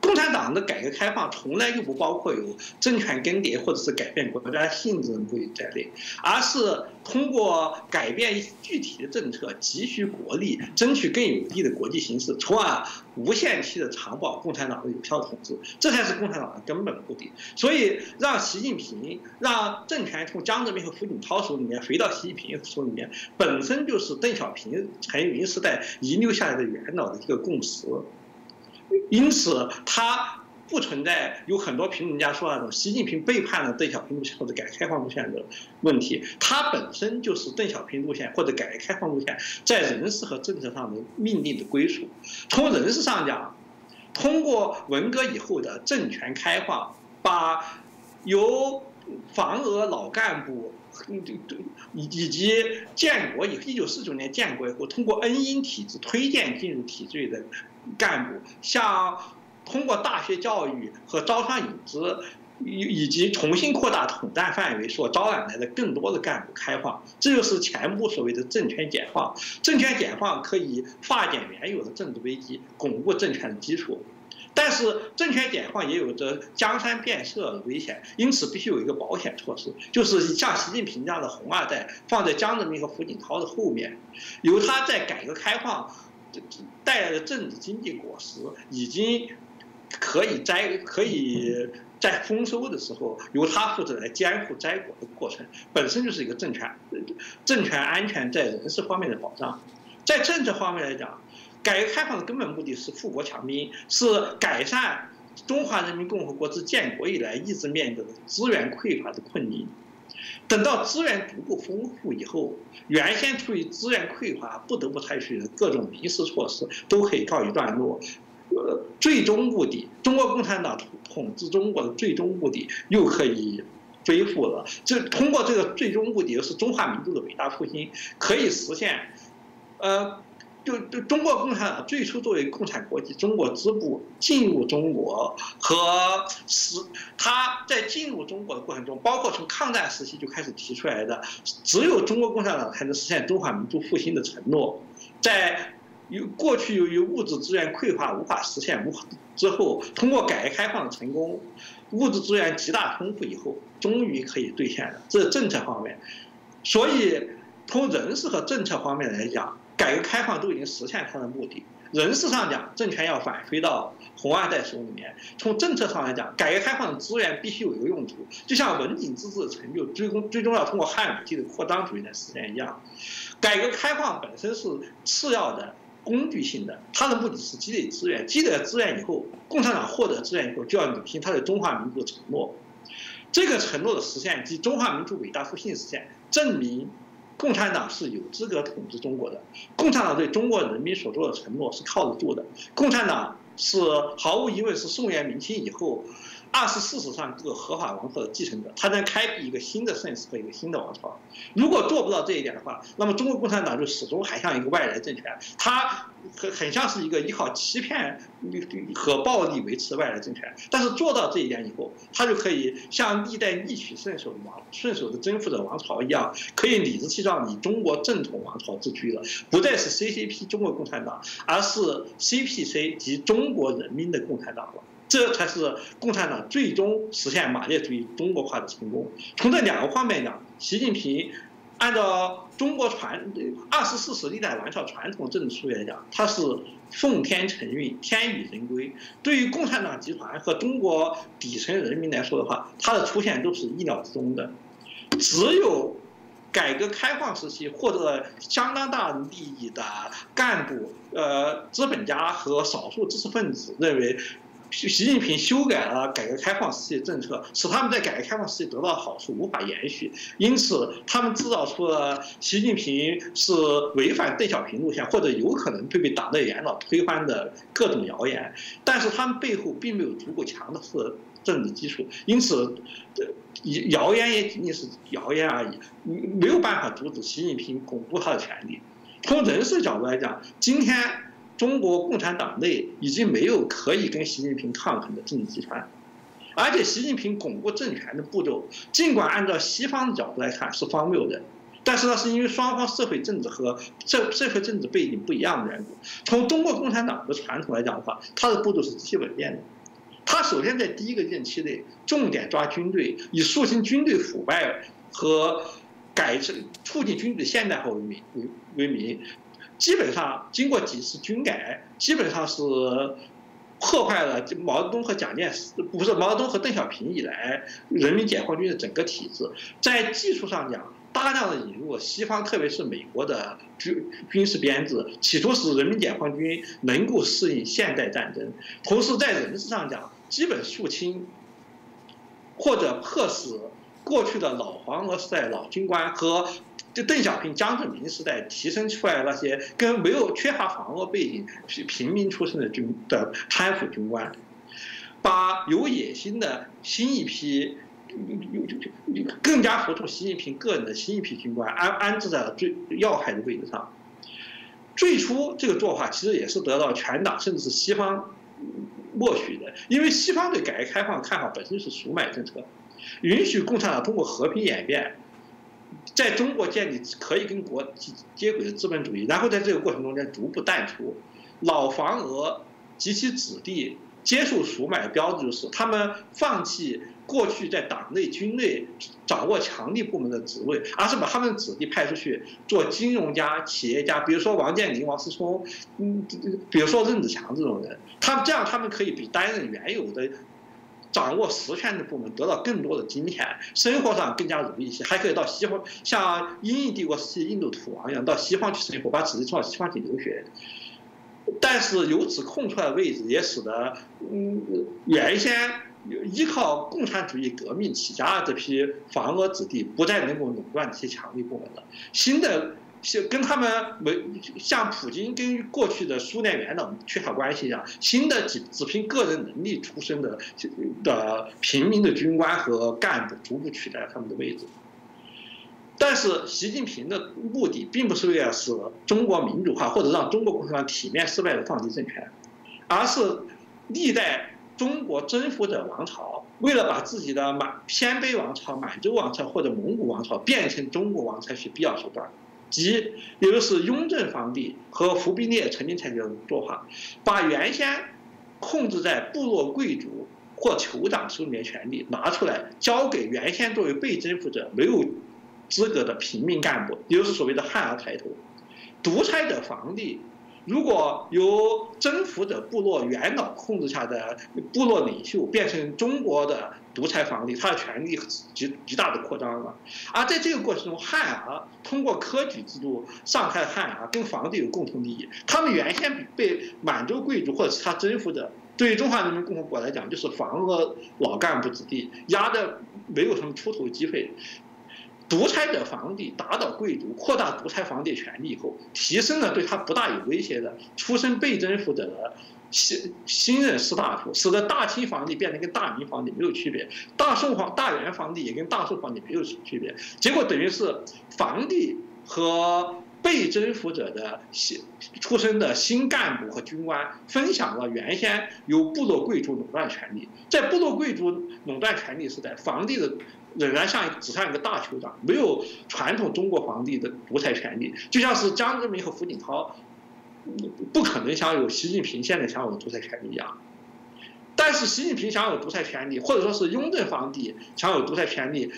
共产党的改革开放从来就不包括有政权更迭或者是改变国家性质的目的在内，而是通过改变具体的政策，急需国力，争取更有利的国际形势，从而无限期的长保共产党的有效统治，这才是共产党的根本目的。所以，让习近平让政权从江泽民和胡锦涛手里面回到习近平手里面，本身就是邓小平、陈云时代遗留下来的元老的一个共识。因此，他不存在有很多评论家说那种习近平背叛了邓小平路线或者改革开放路线的问题。他本身就是邓小平路线或者改革开放路线在人事和政策上的命令的归属。从人事上讲，通过文革以后的政权开放，把由防俄老干部，以以及建国以后一九四九年建国以后，通过恩荫体制推荐进入体制的。干部像通过大学教育和招商引资，以以及重新扩大统战范围所招揽来的更多的干部开放，这就是前部所谓的政权解放。政权解放可以化解原有的政治危机，巩固政权的基础。但是政权解放也有着江山变色的危险，因此必须有一个保险措施，就是像习近平这样的红二代放在江泽民和胡锦涛的后面，由他在改革开放。带来的政治经济果实已经可以摘，可以在丰收的时候由他负责来监护摘果的过程，本身就是一个政权政权安全在人事方面的保障。在政策方面来讲，改革开放的根本目的是富国强兵，是改善中华人民共和国自建国以来一直面对的资源匮乏的困境。等到资源足够丰富以后，原先处于资源匮乏不得不采取的各种临时措施都可以告一段落。呃，最终目的，中国共产党统治中国的最终目的又可以恢复了。这通过这个最终目的，是中华民族的伟大复兴，可以实现。呃，就就中国共产党最初作为共产国际中国支部进入中国和使他在进入中国的过程中，包括从抗战时期就开始提出来的，只有中国共产党才能实现中华民族复兴的承诺，在。由过去由于物质资源匮乏无法实现，无之后通过改革开放的成功，物质资源极大丰富以后，终于可以兑现了。这是政策方面，所以从人事和政策方面来讲，改革开放都已经实现它的目的。人事上讲，政权要返回到红二代手里面；从政策上来讲，改革开放的资源必须有一个用途，就像文景之治的成就，最终最终要通过汉武帝的扩张主义来实现一样。改革开放本身是次要的。工具性的，它的目的是积累资源，积累了资源以后，共产党获得资源以后，就要履行它的中华民族承诺。这个承诺的实现及中华民族伟大复兴实现，证明共产党是有资格统治中国的。共产党对中国人民所做的承诺是靠得住的。共产党是毫无疑问是宋元明清以后。二十四史上各个合法王朝的继承者，他能开辟一个新的盛世和一个新的王朝。如果做不到这一点的话，那么中国共产党就始终还像一个外来政权，它很很像是一个依靠欺骗和暴力维持外来政权。但是做到这一点以后，他就可以像历代逆取顺守的王顺守的征服者王朝一样，可以理直气壮以中国正统王朝自居了，不再是 CCP 中国共产党，而是 CPC 及中国人民的共产党了。这才是共产党最终实现马列主义中国化的成功。从这两个方面讲，习近平按照中国传二十四史历代王朝传统政治术语来讲，他是奉天承运、天与人归。对于共产党集团和中国底层人民来说的话，他的出现都是意料之中的。只有改革开放时期获得了相当大利益的干部、呃资本家和少数知识分子认为。习近平修改了改革开放时期的政策，使他们在改革开放时期得到的好处无法延续，因此他们制造出了习近平是违反邓小平路线或者有可能会被党内元老推翻的各种谣言。但是他们背后并没有足够强的政治基础，因此，谣言也仅仅是谣言而已，没有办法阻止习近平巩固他的权利。从人事角度来讲，今天。中国共产党内已经没有可以跟习近平抗衡的政治集团，而且习近平巩固政权的步骤，尽管按照西方的角度来看是荒谬的，但是呢，是因为双方社会政治和社社会政治背景不一样的缘故。从中国共产党的传统来讲的话，它的步骤是基本变的。他首先在第一个任期内重点抓军队，以肃清军队腐败和改制促进军队现代化为名为为名。基本上经过几次军改，基本上是破坏了毛泽东和蒋介石，不是毛泽东和邓小平以来人民解放军的整个体制。在技术上讲，大量的引入西方，特别是美国的军军事编制，企图使人民解放军能够适应现代战争。同时在人事上讲，基本肃清或者迫使过去的老黄俄时代老军官和。就邓小平、江泽民时代提升出来那些跟没有缺乏防俄背景、是平民出身的军的贪腐军官，把有野心的新一批、更加服从习近平个人的新一批军官安安置在了最要害的位置上。最初这个做法其实也是得到全党甚至是西方默许的，因为西方对改革开放看法本身是赎买政策，允许共产党通过和平演变。在中国建立可以跟国际接轨的资本主义，然后在这个过程中间逐步淡出。老黄俄及其子弟接受赎买的标志就是，他们放弃过去在党内军内掌握强力部门的职位，而是把他们的子弟派出去做金融家、企业家，比如说王健林、王思聪，嗯，比如说任志强这种人，他们这样他们可以比担任原有的。掌握实权的部门得到更多的金钱，生活上更加容易一些，还可以到西方，像英印帝国时期印度土王一样到西方去生活，把子弟送到西方去留学。但是由此空出来的位置，也使得嗯原先依靠共产主义革命起家的这批防俄子弟不再能够垄断这些强力部门了。新的。是跟他们没像普京跟过去的苏联元老缺少关系一样，新的只只凭个人能力出身的的平民的军官和干部逐步取代他们的位置。但是习近平的目的并不是为了使中国民主化或者让中国共产党体面失败的放弃政权，而是历代中国征服者王朝为了把自己的满鲜卑王朝、满洲王朝或者蒙古王朝变成中国王朝，是必要手段。即，也就是雍正皇帝和忽必烈曾经采取的做法，把原先控制在部落贵族或酋长手里面权力拿出来，交给原先作为被征服者没有资格的平民干部，也就是所谓的汉儿抬头。独裁者皇帝，如果由征服者部落元老控制下的部落领袖变成中国的。独裁皇帝，他的权力极极大的扩张了，而在这个过程中，汉儿通过科举制度上开汉儿跟皇帝有共同利益。他们原先被满洲贵族或者是他征服者，对于中华人民共和国来讲，就是房子老干部子弟，压的没有什么出头机会。独裁者皇帝打倒贵族，扩大独裁皇帝权力以后，提升了对他不大有威胁的出身被征服者的。新新任士大夫，使得大清皇帝变得跟大明皇帝没有区别，大宋皇大元皇帝也跟大宋皇帝没有什么区别，结果等于是皇帝和被征服者的新出身的新干部和军官分享了原先由部落贵族垄断权力，在部落贵族垄断权力时代，皇帝的仍然像只像一个大酋长，没有传统中国皇帝的独裁权力，就像是江泽民和胡锦涛。不可能享有习近平现在享有的独裁权利一样，但是习近平享有独裁权利，或者说是雍正皇帝享有独裁权利，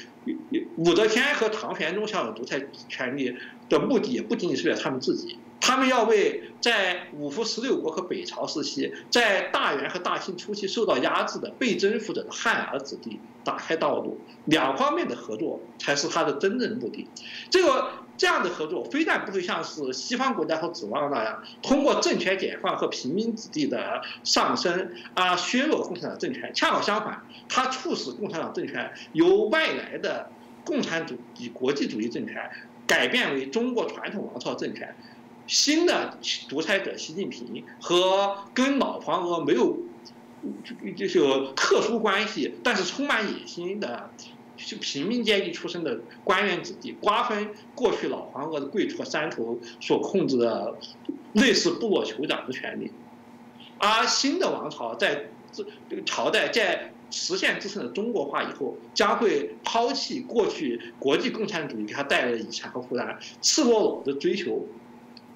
武则天和唐玄宗享有独裁权利的目的，也不仅仅是为了他们自己。他们要为在五胡十六国和北朝时期，在大元和大清初期受到压制的被征服者的汉儿子弟打开道路，两方面的合作才是他的真正目的。这个这样的合作，非但不会像是西方国家所指望那样，通过政权解放和平民子弟的上升而削弱共产党政权，恰好相反，它促使共产党政权由外来的共产主义国际主义政权改变为中国传统王朝政权。新的独裁者习近平和跟老黄俄没有就是有特殊关系，但是充满野心的就平民阶级出身的官员子弟，瓜分过去老黄俄的贵族和山头所控制的类似部落酋长的权利，而新的王朝在这这个朝代在实现自身的中国化以后，将会抛弃过去国际共产主义给他带来的遗产和负担，赤裸裸的追求。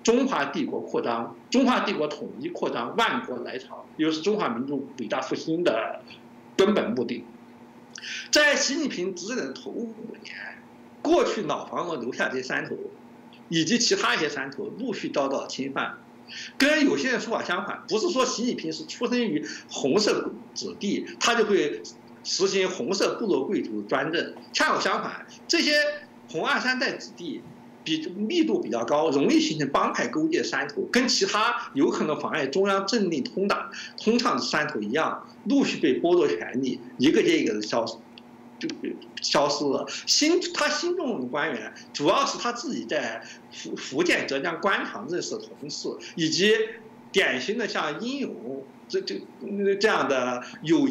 中华帝国扩张，中华帝国统一扩张，万国来朝，又是中华民族伟大复兴的根本目的。在习近平执政头五年，过去老房子留下这山头，以及其他一些山头陆续遭到侵犯。跟有些人说法相反，不是说习近平是出生于红色子弟，他就会实行红色部落贵族专政。恰好相反，这些红二三代子弟。密度比较高，容易形成帮派勾结山头，跟其他有可能妨碍中央政令通达通畅的山头一样，陆续被剥夺权利，一个接一个的消失，就消失了。新他新中的官员，主要是他自己在福福建、浙江官场认识的同事，以及典型的像英勇这这这样的有。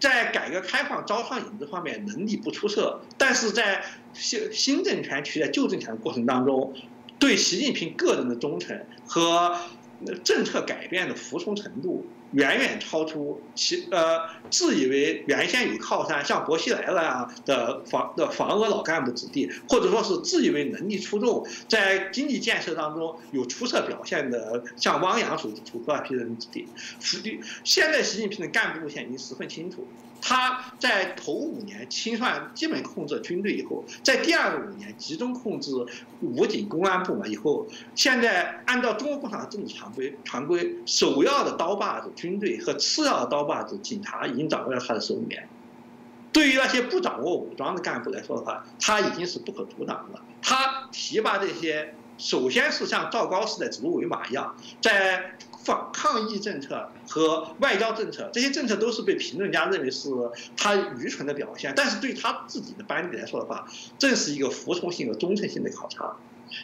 在改革开放招商引资方面能力不出色，但是在新新政权取代旧政权的过程当中，对习近平个人的忠诚和政策改变的服从程度。远远超出其呃自以为原先有靠山，像薄熙来那样的防的防俄老干部子弟，或者说是自以为能力出众，在经济建设当中有出色表现的，像汪洋属土那批人子弟。实际现在习近平的干部路线已经十分清楚。他在头五年清算基本控制军队以后，在第二个五年集中控制武警公安部门以后，现在按照中国共产党政治常规常规，首要的刀把子军队和次要的刀把子警察已经掌握在他的手里面。对于那些不掌握武装的干部来说的话，他已经是不可阻挡了。他提拔这些，首先是像赵高时代指鹿为马一样，在反抗疫政策和外交政策这些政策都是被评论家认为是他愚蠢的表现。但是对他自己的班底来说的话，正是一个服从性和忠诚性的考察。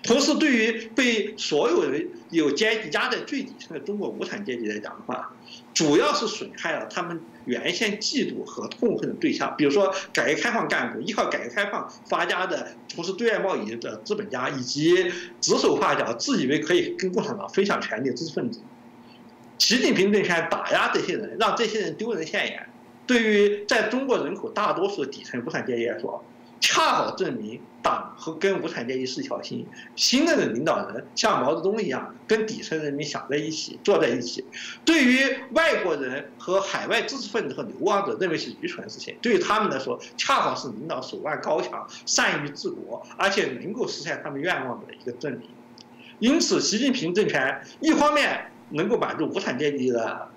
同时，对于被所有人有阶级压在最底层的中国无产阶级来讲的话，主要是损害了他们原先嫉妒和痛恨的对象，比如说改革开放干部，依靠改革开放发家的从事对外贸易的资本家，以及指手画脚、自以为可以跟共产党分享权力的知识分子。习近平政权打压这些人，让这些人丢人现眼，对于在中国人口大多数的底层无产阶级来说。恰好证明党和跟无产阶级是一条心。新任的领导人像毛泽东一样，跟底层人民想在一起，坐在一起。对于外国人和海外知识分子和流亡者，认为是愚蠢的事情。对于他们来说，恰好是领导手腕高强、善于治国，而且能够实现他们愿望的一个证明。因此，习近平政权一方面能够满足无产阶级的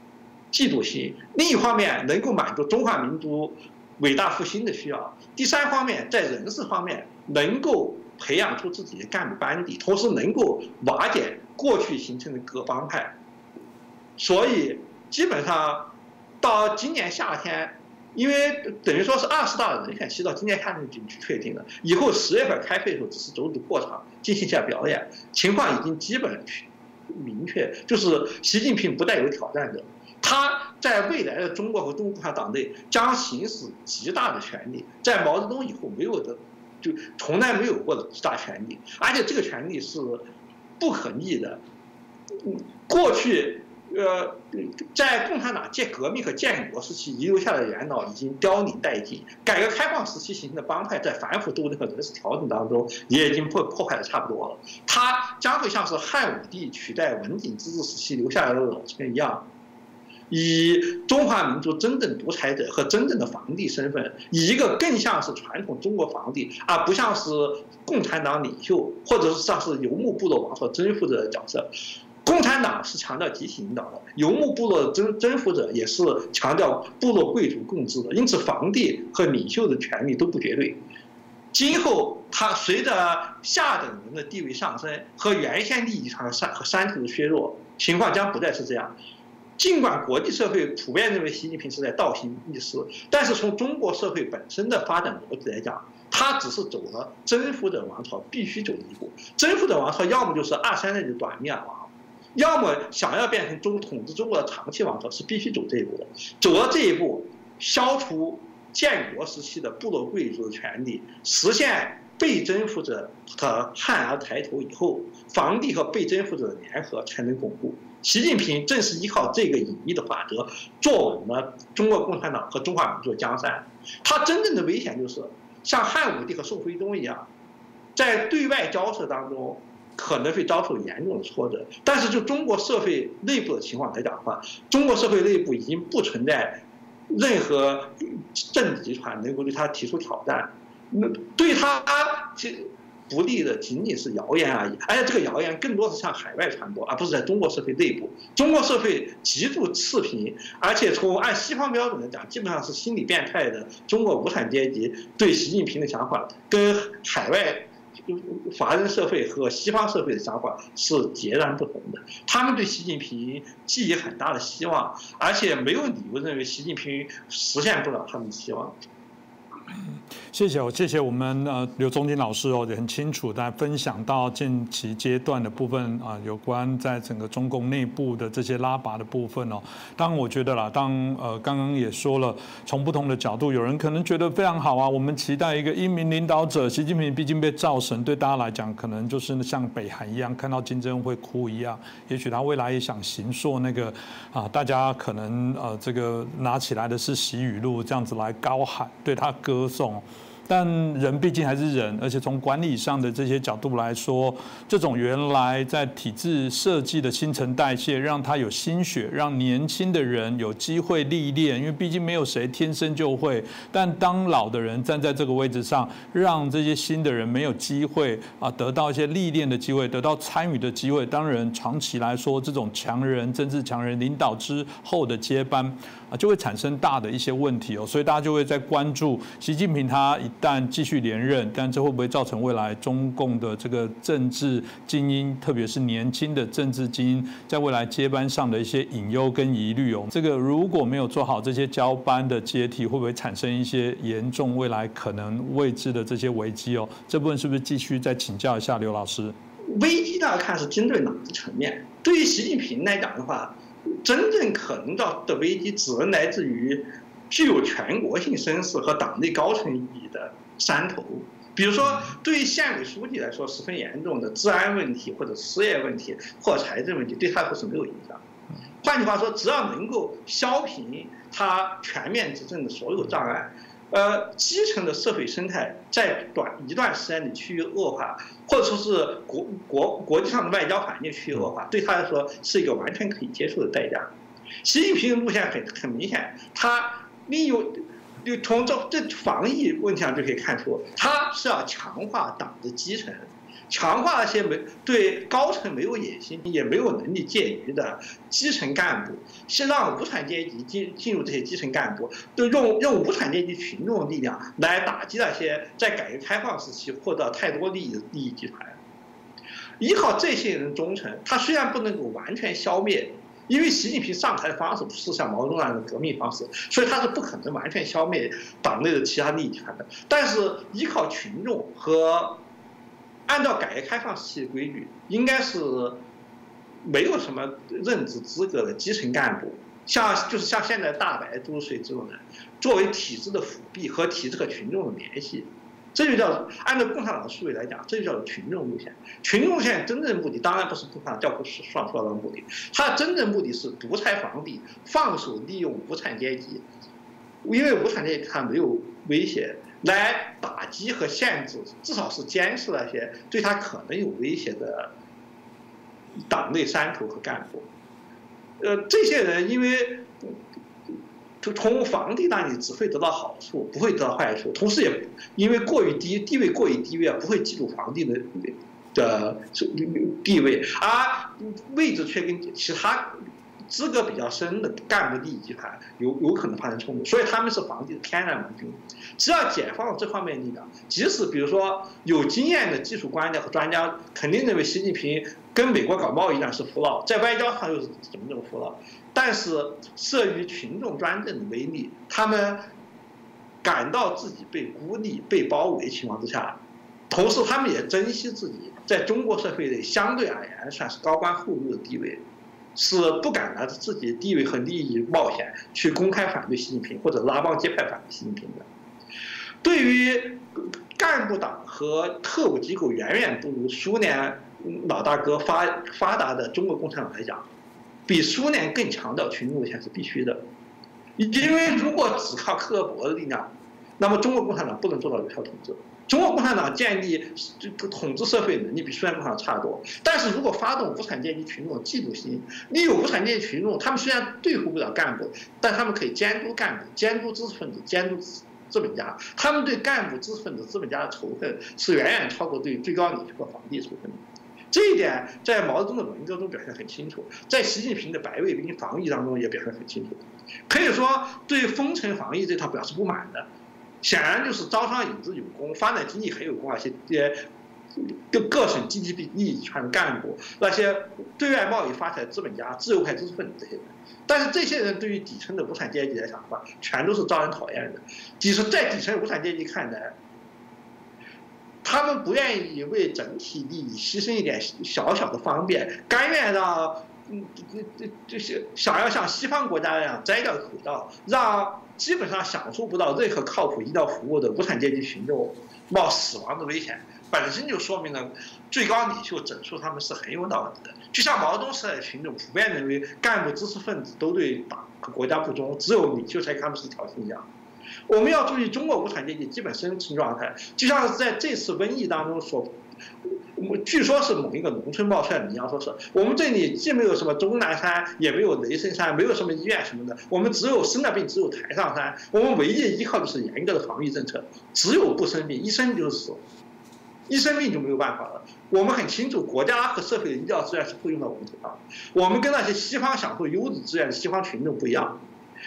嫉妒心，另一方面能够满足中华民族。伟大复兴的需要。第三方面，在人事方面能够培养出自己的干部班底，同时能够瓦解过去形成的各帮派。所以，基本上到今年夏天，因为等于说是二十大的人选期到今年夏天就确定了，以后十月份开会的时候只是走走过场，进行一下表演，情况已经基本明确，就是习近平不带有挑战者。他在未来的中国和中国共产党内将行使极大的权力，在毛泽东以后没有的，就从来没有过的极大权力，而且这个权力是不可逆的。过去，呃，在共产党建革命和建国时期遗留下的元老已经凋零殆尽，改革开放时期形成的帮派在反腐斗争和人事调整当中也已经破破坏的差不多了。他将会像是汉武帝取代文景之治时期留下来的老臣一样。以中华民族真正独裁者和真正的皇帝身份，以一个更像是传统中国皇帝，而不像是共产党领袖，或者是像是游牧部落王朝征服者的角色。共产党是强调集体领导的，游牧部落的征征服者也是强调部落贵族共治的。因此，皇帝和领袖的权利都不绝对。今后，他随着下等人的地位上升和原先利益上的山和山头的削弱，情况将不再是这样。尽管国际社会普遍认为习近平是在倒行逆施，但是从中国社会本身的发展逻辑来讲，他只是走了征服者王朝必须走的一步。征服者王朝要么就是二三代的短命亡，要么想要变成中统治中国的长期王朝是必须走这一步的。走到这一步，消除建国时期的部落贵族的权利，实现被征服者和汉而抬头以后，皇帝和被征服者的联合才能巩固。习近平正是依靠这个隐秘的法则，坐稳了中国共产党和中华民族的江山。他真正的危险就是像汉武帝和宋徽宗一样，在对外交涉当中可能会遭受严重的挫折。但是就中国社会内部的情况来讲的话，中国社会内部已经不存在任何政治集团能够对他提出挑战。那对他其。不利的仅仅是谣言而已，而且这个谣言更多是向海外传播，而不是在中国社会内部。中国社会极度赤贫，而且从按西方标准来讲，基本上是心理变态的中国无产阶级对习近平的想法，跟海外华人社会和西方社会的想法是截然不同的。他们对习近平寄予很大的希望，而且没有理由认为习近平实现不了他们的希望。谢谢，谢谢我们呃刘忠金老师哦，也很清楚在分享到近期阶段的部分啊，有关在整个中共内部的这些拉拔的部分哦。当然，我觉得啦，当呃刚刚也说了，从不同的角度，有人可能觉得非常好啊，我们期待一个英明领导者，习近平毕竟被造神，对大家来讲，可能就是像北韩一样，看到金正恩会哭一样。也许他未来也想行塑那个啊，大家可能呃这个拿起来的是习语录，这样子来高喊，对他歌颂。但人毕竟还是人，而且从管理上的这些角度来说，这种原来在体制设计的新陈代谢，让他有心血，让年轻的人有机会历练，因为毕竟没有谁天生就会。但当老的人站在这个位置上，让这些新的人没有机会啊，得到一些历练的机会，得到参与的机会。当然，长期来说，这种强人、政治强人领导之后的接班啊，就会产生大的一些问题哦。所以大家就会在关注习近平他一旦继续连任，但这会不会造成未来中共的这个政治精英，特别是年轻的政治精英，在未来接班上的一些隐忧跟疑虑哦？这个如果没有做好这些交班的接替，会不会产生一些严重未来可能未知的这些危机哦？这部分是不是继续再请教一下刘老师？危机大家看是针对哪个层面？对于习近平来讲的话，真正可能到的危机只能来自于具有全国性声势和党内高层意义的山头。比如说，对于县委书记来说十分严重的治安问题或者失业问题或财政问题，对他来说是没有影响。换句话说，只要能够消平他全面执政的所有障碍。呃，基层的社会生态在短一段时间里趋于恶化，或者说是国国国际上的外交环境趋于恶化，对他来说是一个完全可以接受的代价。习近平路线很很明显，他利用就从这这防疫问题上就可以看出，他是要强化党的基层。强化那些没对高层没有野心也没有能力介入的基层干部，先让无产阶级进进入这些基层干部，就用用无产阶级群众的力量来打击那些在改革开放时期获得太多利益的利益集团。依靠这些人忠诚，他虽然不能够完全消灭，因为习近平上台的方式不是像毛泽东那样的革命方式，所以他是不可能完全消灭党内的其他利益集团的。但是依靠群众和。按照改革开放时期的规矩，应该是没有什么任职资格的基层干部，像就是像现在大白、朱水这种人，作为体制的辅弼和体制和群众的联系，这就叫按照共产党的思维来讲，这就叫群众路线。群众路线真正目的当然不是共产党教科书上说的目的，它的真正目的是独裁皇帝放手利用无产阶级，因为无产阶级他没有威胁。来击和限制，至少是监视那些对他可能有威胁的党内山头和干部。呃，这些人因为从皇帝那里只会得到好处，不会得到坏处，同时也因为过于低地位过于低位，不会记住皇帝的的地位，而位置却跟其他。资格比较深的干部利益集团有有可能发生冲突，所以他们是皇帝的天然盟军。只要解放了这方面力量，即使比如说有经验的技术官僚和专家肯定认为习近平跟美国搞贸易战是服了，在外交上又是怎么怎么服了，但是慑于群众专政的威力，他们感到自己被孤立、被包围情况之下，同时他们也珍惜自己在中国社会内相对而言算是高官厚禄的地位。是不敢拿着自己的地位和利益冒险去公开反对习近平或者拉帮结派反对习近平的。对于干部党和特务机构远远不如苏联老大哥发发达的中国共产党来讲，比苏联更强调群众路线是必须的。因为如果只靠克格勃的力量，那么中国共产党不能做到有效统治。中国共产党建立这个统治社会能力比苏联共产党差得多，但是如果发动无产阶级群众嫉妒心，利用无产阶级群众，他们虽然对付不了干部，但他们可以监督干部、监督知识分子、监督资本家，他们对干部、知识分子、资本家的仇恨是远远超过对最高领袖和皇帝仇恨的。这一点在毛泽东的文革中表现很清楚，在习近平的白卫兵防疫当中也表现很清楚，可以说对封城防疫这套表示不满的。显然就是招商引资有功，发展经济很有功啊！些些各各省 GDP 利益圈的干部，那些对外贸易发财的资本家、自由派知识分子这些人，但是这些人对于底层的无产阶级来讲的话，全都是招人讨厌的。即使在底层无产阶级看来，他们不愿意为整体利益牺牲一点小小的方便，甘愿让嗯这这这些想要像西方国家那样摘掉口罩，让。基本上享受不到任何靠谱医疗服务的无产阶级群众冒死亡的危险，本身就说明了最高领袖整肃他们是很有道理的。就像毛泽东时代的群众普遍认为干部知识分子都对党和国家不忠，只有领袖才他们是挑衅一样。我们要注意，中国无产阶级基本生存状态，就像在这次瘟疫当中所，据说是某一个农村冒出来的，你要说是我们这里既没有什么终南山，也没有雷神山，没有什么医院什么的，我们只有生了病只有台上山，我们唯一依靠的是严格的防疫政策，只有不生病，一生就是死，一生病就没有办法了。我们很清楚，国家和社会的医疗资源是会用到我们头上，我们跟那些西方享受优质资源的西方群众不一样，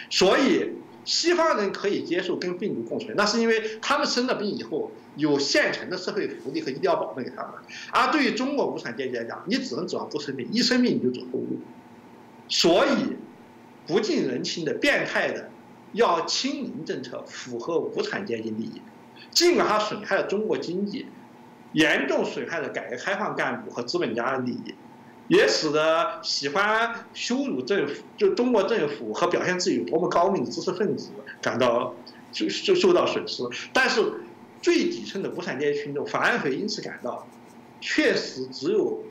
所以。西方人可以接受跟病毒共存，那是因为他们生了病以后有现成的社会福利和医疗保障给他们。而对于中国无产阶级来讲，你只能指望不生病，一生病你就走后路。所以，不近人情的变态的要清零政策符合无产阶级利益，尽管它损害了中国经济，严重损害了改革开放干部和资本家的利益。也使得喜欢羞辱政府，就中国政府和表现自己多么高明的知识分子感到就就受到损失。但是最底层的无产阶级群众反而会因此感到，确实只有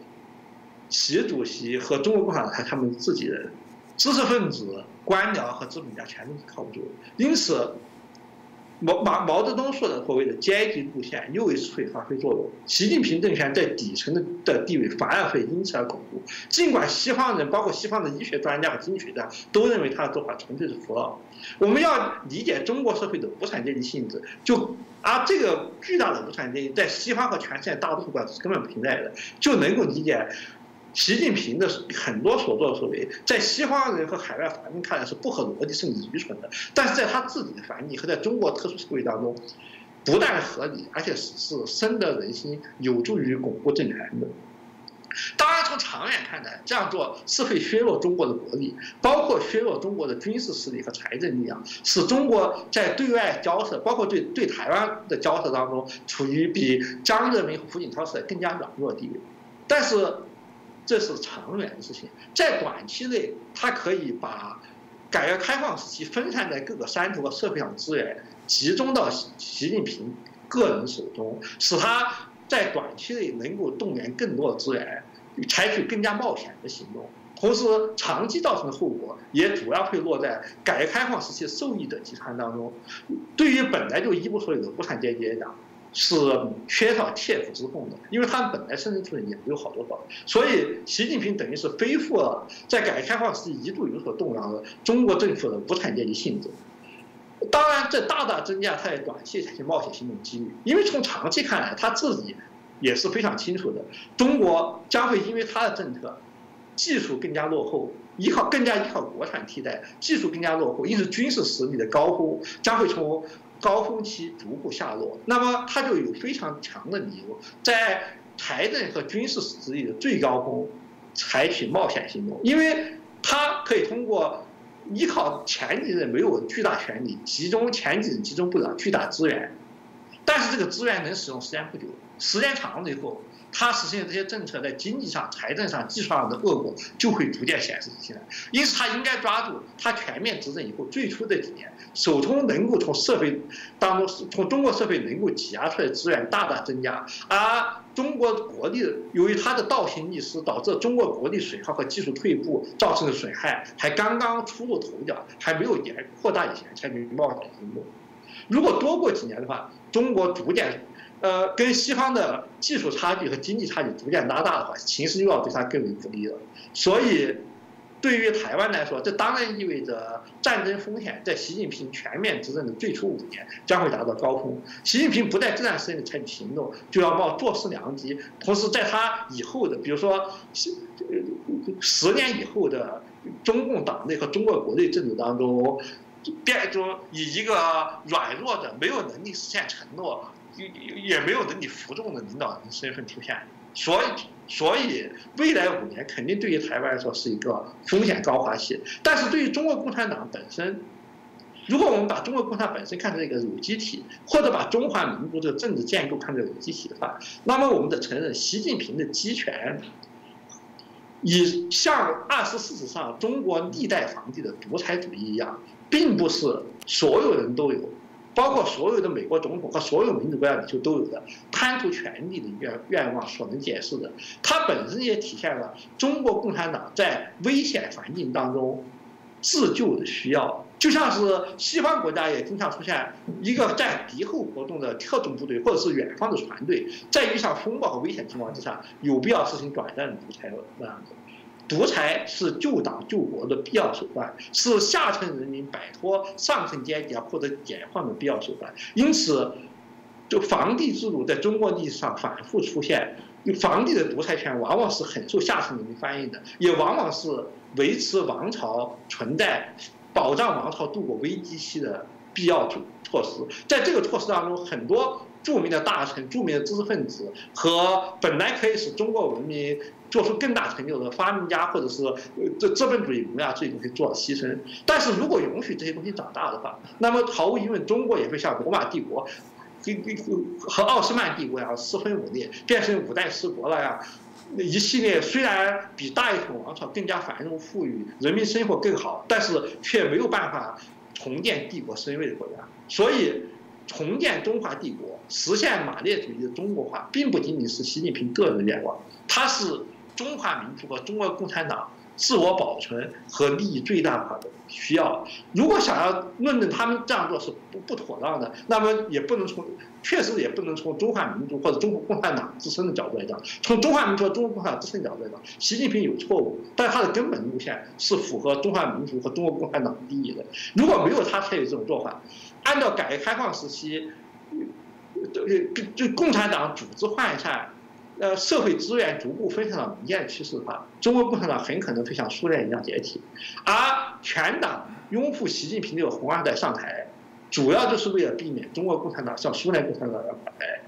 习主席和中国共产党他们自己人，知识分子、官僚和资本家全都是靠不住的。因此。毛毛毛泽东说的所谓的阶级路线又一次会发挥作用，习近平政权在底层的的地位反而会因此而巩固。尽管西方人，包括西方的医学专家和经济学家，都认为他的做法纯粹是胡闹。我们要理解中国社会的无产阶级性质，就而这个巨大的无产阶级在西方和全世界大多数国家是根本不存在的，就能够理解。习近平的很多所作所为，在西方人和海外法人看来是不合逻辑甚至愚蠢的，但是在他自己的反应和在中国特殊社会当中，不但合理，而且是深得人心，有助于巩固政权的。当然，从长远看来，这样做是会削弱中国的国力，包括削弱中国的军事实力和财政力量，使中国在对外交涉，包括对对台湾的交涉当中，处于比江泽民胡锦涛时代更加软弱的地位。但是，这是长远的事情，在短期内，它可以把改革开放时期分散在各个山头和社会上资源集中到习近平个人手中，使他在短期内能够动员更多的资源，采取更加冒险的行动。同时，长期造成的后果也主要会落在改革开放时期受益者集团当中。对于本来就一无所有的无产阶级来讲，是缺少切肤之痛的，因为他们本来生存出来也没有好多少，所以习近平等于是恢复了在改革开放时期一度有所动摇的中国政府的无产阶级性质。当然，这大大增加他在短期采取冒险行动的几率，因为从长期看来，他自己也是非常清楚的，中国将会因为他的政策，技术更加落后，依靠更加依靠国产替代，技术更加落后，因此军事实力的高估将会从。高峰期逐步下落，那么他就有非常强的理由，在财政和军事实力的最高峰采取冒险行动，因为他可以通过依靠前几任没有巨大权力，集中前几任集中不了巨大资源，但是这个资源能使用时间不久，时间长了以后。他实现这些政策在经济上、财政上、技术上的恶果就会逐渐显示出来，因此他应该抓住他全面执政以后最初的几年，首通能够从社会当中、从中国社会能够挤压出来的资源大大增加，而中国国力由于他的倒行逆施，导致中国国力损耗和技术退步造成的损害还刚刚初露头角，还没有延扩大以前采取冒险行动。如果多过几年的话，中国逐渐。呃，跟西方的技术差距和经济差距逐渐拉大的话，形势又要对他更为不利了。所以，对于台湾来说，这当然意味着战争风险在习近平全面执政的最初五年将会达到高峰。习近平不在这段时间里采取行动，就要冒坐失良机。同时，在他以后的，比如说十十年以后的中共党内和中国国内政治当中，变就以一个软弱的、没有能力实现承诺。也也没有能力服众的领导人身份出现，所以所以未来五年肯定对于台湾来说是一个风险高发期。但是对于中国共产党本身，如果我们把中国共产党本身看成一个有机体，或者把中华民族的政治建构看成有机体的话，那么我们得承认，习近平的集权，以像二十世纪上中国历代皇帝的独裁主义一样，并不是所有人都有。包括所有的美国总统和所有民主国家领袖都有的贪图权力的愿愿望所能解释的，它本身也体现了中国共产党在危险环境当中自救的需要。就像是西方国家也经常出现一个在敌后活动的特种部队，或者是远方的船队，在遇上风暴和危险情况之下，有必要实行短暂的独裁那样子。独裁是救党救国的必要手段，是下层人民摆脱上层阶级啊获得解放的必要手段。因此，就房地制度在中国历史上反复出现，房地的独裁权往往是很受下层人民欢迎的，也往往是维持王朝存在。保障王朝度过危机期的必要措措施，在这个措施当中，很多著名的大臣、著名的知识分子和本来可以使中国文明做出更大成就的发明家，或者是这资本主义萌芽这些东西做了牺牲。但是如果允许这些东西长大的话，那么毫无疑问，中国也会像罗马帝国、跟跟和奥斯曼帝国一样四分五裂，变成五代十国了呀。那一系列虽然比大一统王朝更加繁荣富裕，人民生活更好，但是却没有办法重建帝国身位的国家。所以，重建中华帝国，实现马列主义的中国化，并不仅仅是习近平个人的愿望，他是中华民族和中国共产党。自我保存和利益最大化的需要。如果想要论证他们这样做是不不妥当的，那么也不能从确实也不能从中华民族或者中国共产党自身的角度来讲。从中华民族、中国共产党自身角度来讲，习近平有错误，但他的根本路线是符合中华民族和中国共产党利益的。如果没有他采取这种做法，按照改革开放时期，就就共产党组织涣散。呃，社会资源逐步分散到民间的趋势的话，中国共产党很可能会像苏联一样解体，而全党拥护习近平这个红二代上台，主要就是为了避免中国共产党像苏联共产党一样垮台，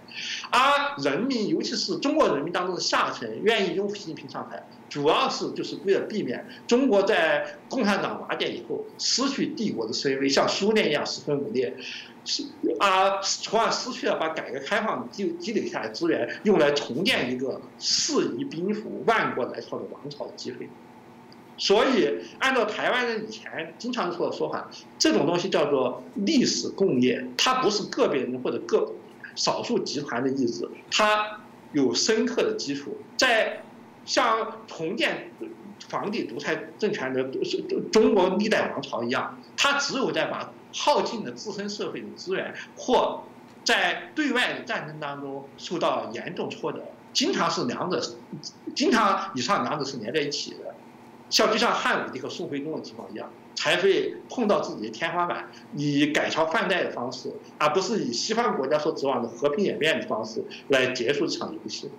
而人民，尤其是中国人民当中的下层，愿意拥护习近平上台，主要是就是为了避免中国在共产党瓦解以后失去帝国的声威，像苏联一样四分五裂。是啊，从而失去了把改革开放积积累下来资源用来重建一个四夷宾服、万国来朝的王朝的机会。所以，按照台湾人以前经常说的说法，这种东西叫做历史共业，它不是个别人或者个少数集团的意志，它有深刻的基础。在像重建皇帝独裁政权的中国历代王朝一样，它只有在把。耗尽了自身社会的资源，或在对外的战争当中受到严重挫折，经常是两者，经常以上两者是连在一起的，像就像汉武帝和宋徽宗的情况一样，才会碰到自己的天花板，以改朝换代的方式，而不是以西方国家所指望的和平演变的方式来结束这场游戏。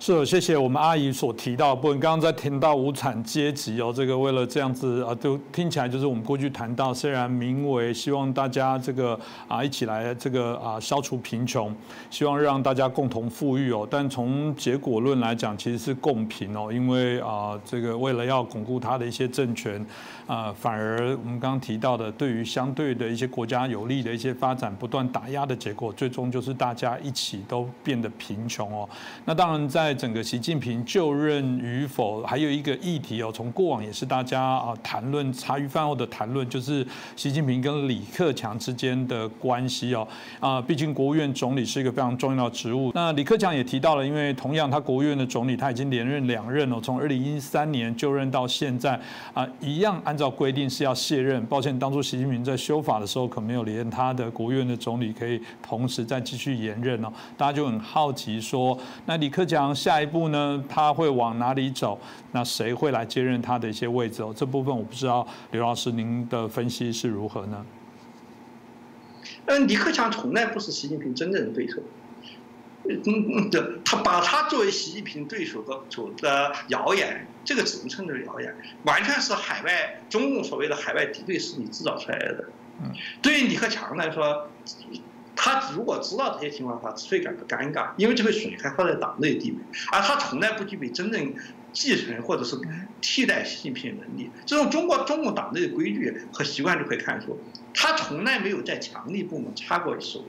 是，谢谢我们阿姨所提到部分。刚刚在听到无产阶级哦，这个为了这样子啊，都听起来就是我们过去谈到，虽然名为希望大家这个啊一起来这个啊消除贫穷，希望让大家共同富裕哦，但从结果论来讲，其实是共贫哦，因为啊这个为了要巩固他的一些政权。啊，反而我们刚刚提到的，对于相对的一些国家有利的一些发展，不断打压的结果，最终就是大家一起都变得贫穷哦。那当然，在在整个习近平就任与否，还有一个议题哦，从过往也是大家啊谈论茶余饭后的谈论，就是习近平跟李克强之间的关系哦。啊，毕竟国务院总理是一个非常重要的职务。那李克强也提到了，因为同样他国务院的总理他已经连任两任了，从二零一三年就任到现在啊，一样按。照规定是要卸任，抱歉，当初习近平在修法的时候可没有连他的国务院的总理可以同时再继续延任哦，大家就很好奇说，那李克强下一步呢，他会往哪里走？那谁会来接任他的一些位置哦？这部分我不知道，刘老师您的分析是如何呢？嗯，李克强从来不是习近平真正的对手。嗯他把他作为习近平对手的主的谣言，这个只能称之为谣言，完全是海外中共所谓的海外敌对势力制造出来的。嗯，对于李克强来说，他如果知道这些情况的话，只会感到尴尬，因为这会损害他在党内地位，而他从来不具备真正继承或者是替代习近平的能力。这种中国中共党内的规矩和习惯就可以看出，他从来没有在强力部门插过一手，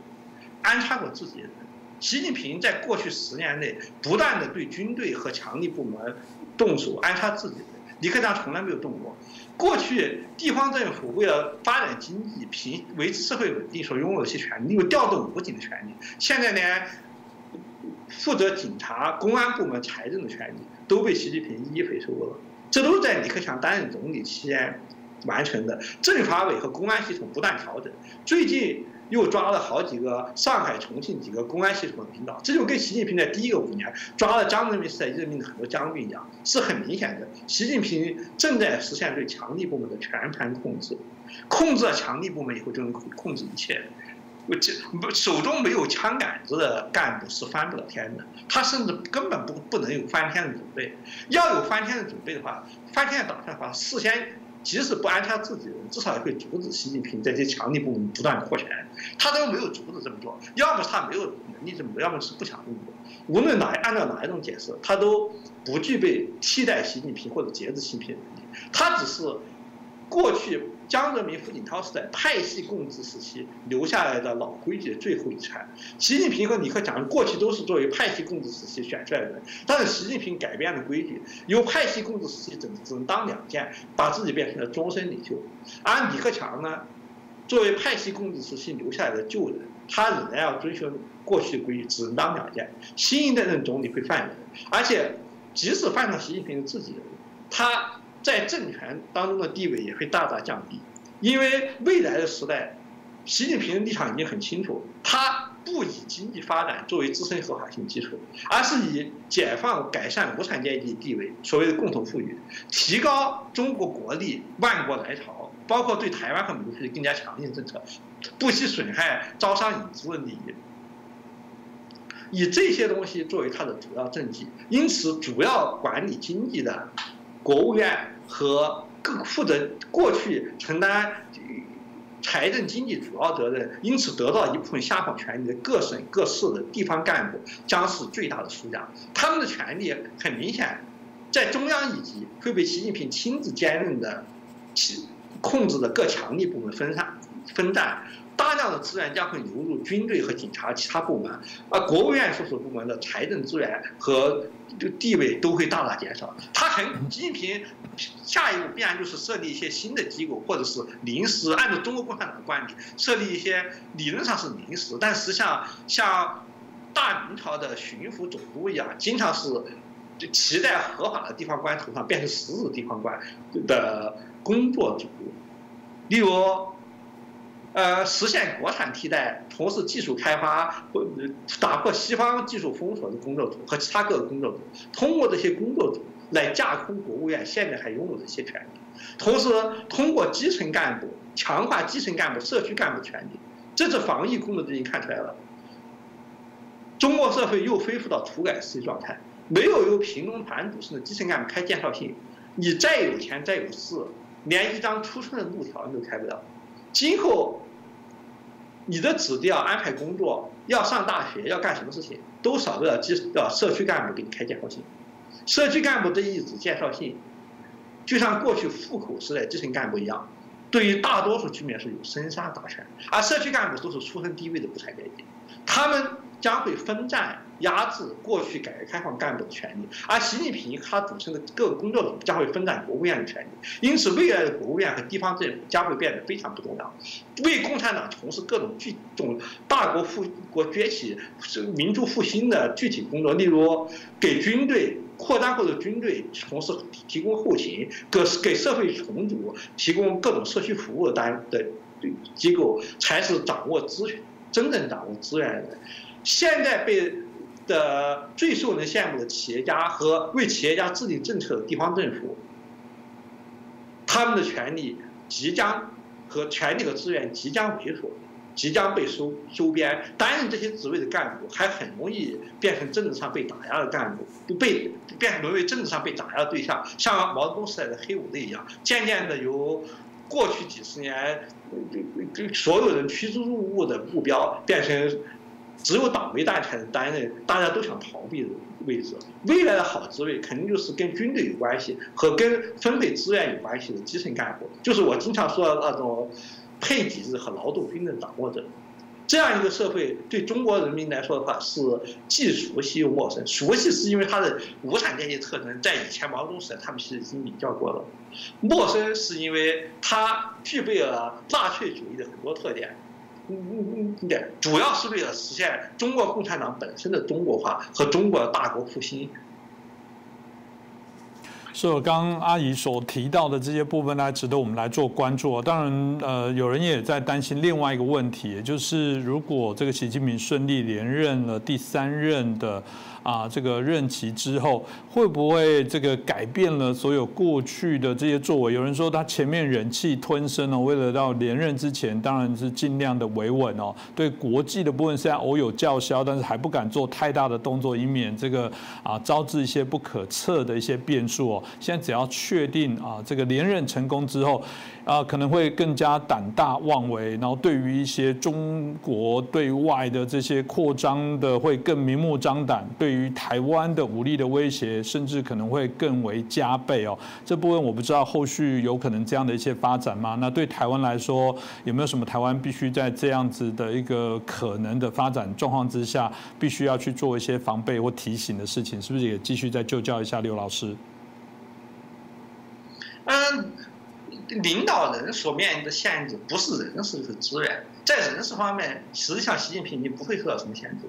安插过自己的人。习近平在过去十年内不断的对军队和强力部门动手安插自己的，李克强从来没有动过。过去地方政府为了发展经济、平维持社会稳定所拥有的一些权利，有调动武警的权利，现在呢负责警察、公安部门财政的权利都被习近平一一回收了。这都是在李克强担任总理期间完成的。政法委和公安系统不断调整，最近又抓了好几个上海、重庆几个公安系统的领导，这就跟习近平在第一个五年抓了江泽民时代任命的很多将军一样，是很明显的。习近平正在实现对强力部门的全盘控制，控制了强力部门以后，就能控制一切。我这不手中没有枪杆子的干部是翻不了天的，他甚至根本不不能有翻天的准备。要有翻天的准备的话，翻天的打算的话，事先即使不安插自己人，至少也会阻止习近平在这些强力部门不断扩权。他都没有阻止这么做，要么是他没有能力这么做，要么是不想这么做。无论哪按照哪一种解释，他都不具备替代习近平或者节制习近平的能力。他只是过去。江泽民、胡锦涛时代派系共治时期留下来的老规矩的最后遗产。习近平和李克强过去都是作为派系共治时期选出来的人，但是习近平改变了规矩，由派系共治时期只只能当两件，把自己变成了终身领袖。而李克强呢，作为派系共治时期留下来的旧人，他仍然要遵循过去的规矩，只能当两件。新一代任总理会犯人，而且即使犯上习近平自己的人，他。在政权当中的地位也会大大降低，因为未来的时代，习近平的立场已经很清楚，他不以经济发展作为自身合法性基础，而是以解放、改善无产阶级地位，所谓的共同富裕，提高中国国力，万国来朝，包括对台湾和美的更加强硬政策，不惜损害招商引资的利益，以这些东西作为他的主要政绩，因此主要管理经济的。国务院和各负责过去承担财政经济主要责任，因此得到一部分下放权力的各省各市的地方干部将是最大的输家。他们的权力很明显，在中央一级会被习近平亲自兼任的，控制的各强力部门分散分占。大量的资源将会流入军队和警察其他部门，而国务院所属部门的财政资源和地位都会大大减少。他很，习近平下一步必然就是设立一些新的机构，或者是临时按照中国共产党的惯例设立一些理论上是临时，但实际上像大明朝的巡抚总督一样，经常是骑在合法的地方官头上变成实质地方官的工作组，例如。呃，实现国产替代，从事技术开发或打破西方技术封锁的工作组和其他各个工作组，通过这些工作组来架空国务院现在还拥有的一些权利，同时通过基层干部强化基层干部、社区干部权利。这次防疫工作就已经看出来了，中国社会又恢复到土改时期状态，没有由贫农团组成的基层干部开介绍信，你再有钱再有势，连一张出生的路条你都开不了。今后，你的子弟要安排工作，要上大学，要干什么事情，都少不了基要社区干部给你开介绍信。社区干部这一纸介绍信，就像过去户口时代基层干部一样，对于大多数居民是有生杀大权。而社区干部都是出身低微的无产阶级，他们将会分占。压制过去改革开放干部的权利，而习近平他组成的各个工作组将会分担国务院的权利，因此未来的国务院和地方政府将会变得非常不重要。为共产党从事各种具种大国复国崛起、民族复兴的具体工作，例如给军队扩张后的军队从事提供后勤，给给社会重组提供各种社区服务单的机构，才是掌握资真正掌握资源的人。现在被。的最受人羡慕的企业家和为企业家制定政策的地方政府，他们的权利即将和权力和资源即将萎缩，即将被收收编。担任这些职位的干部还很容易变成政治上被打压的干部，被变沦为政治上被打压的对象，像毛泽东时代的黑五类一样，渐渐的由过去几十年所有人趋之若鹜的目标变成。只有党为大才能担任大家都想逃避的位置。未来的好职位肯定就是跟军队有关系和跟分配资源有关系的基层干部，就是我经常说的那种配给制和劳动兵的掌握者。这样一个社会对中国人民来说的话是既熟悉又陌生。熟悉是因为它的无产阶级特征在以前毛泽东时代他们其实已经比较过了；陌生是因为它具备了纳粹主义的很多特点。嗯嗯，对，主要是为了实现中国共产党本身的中国化和中国的大国复兴。所以刚刚阿姨所提到的这些部分，呢，值得我们来做关注。当然，呃，有人也在担心另外一个问题，也就是如果这个习近平顺利连任了第三任的。啊，这个任期之后会不会这个改变了所有过去的这些作为？有人说他前面忍气吞声哦，为了到连任之前，当然是尽量的维稳哦。对国际的部分虽然偶有叫嚣，但是还不敢做太大的动作，以免这个啊招致一些不可测的一些变数哦。现在只要确定啊这个连任成功之后。啊，可能会更加胆大妄为，然后对于一些中国对外的这些扩张的，会更明目张胆；对于台湾的武力的威胁，甚至可能会更为加倍哦。这部分我不知道后续有可能这样的一些发展吗？那对台湾来说，有没有什么台湾必须在这样子的一个可能的发展状况之下，必须要去做一些防备或提醒的事情？是不是也继续再就教一下刘老师？嗯。领导人所面临的限制不是人事，是资源。在人事方面，实际上习近平你不会受到什么限制，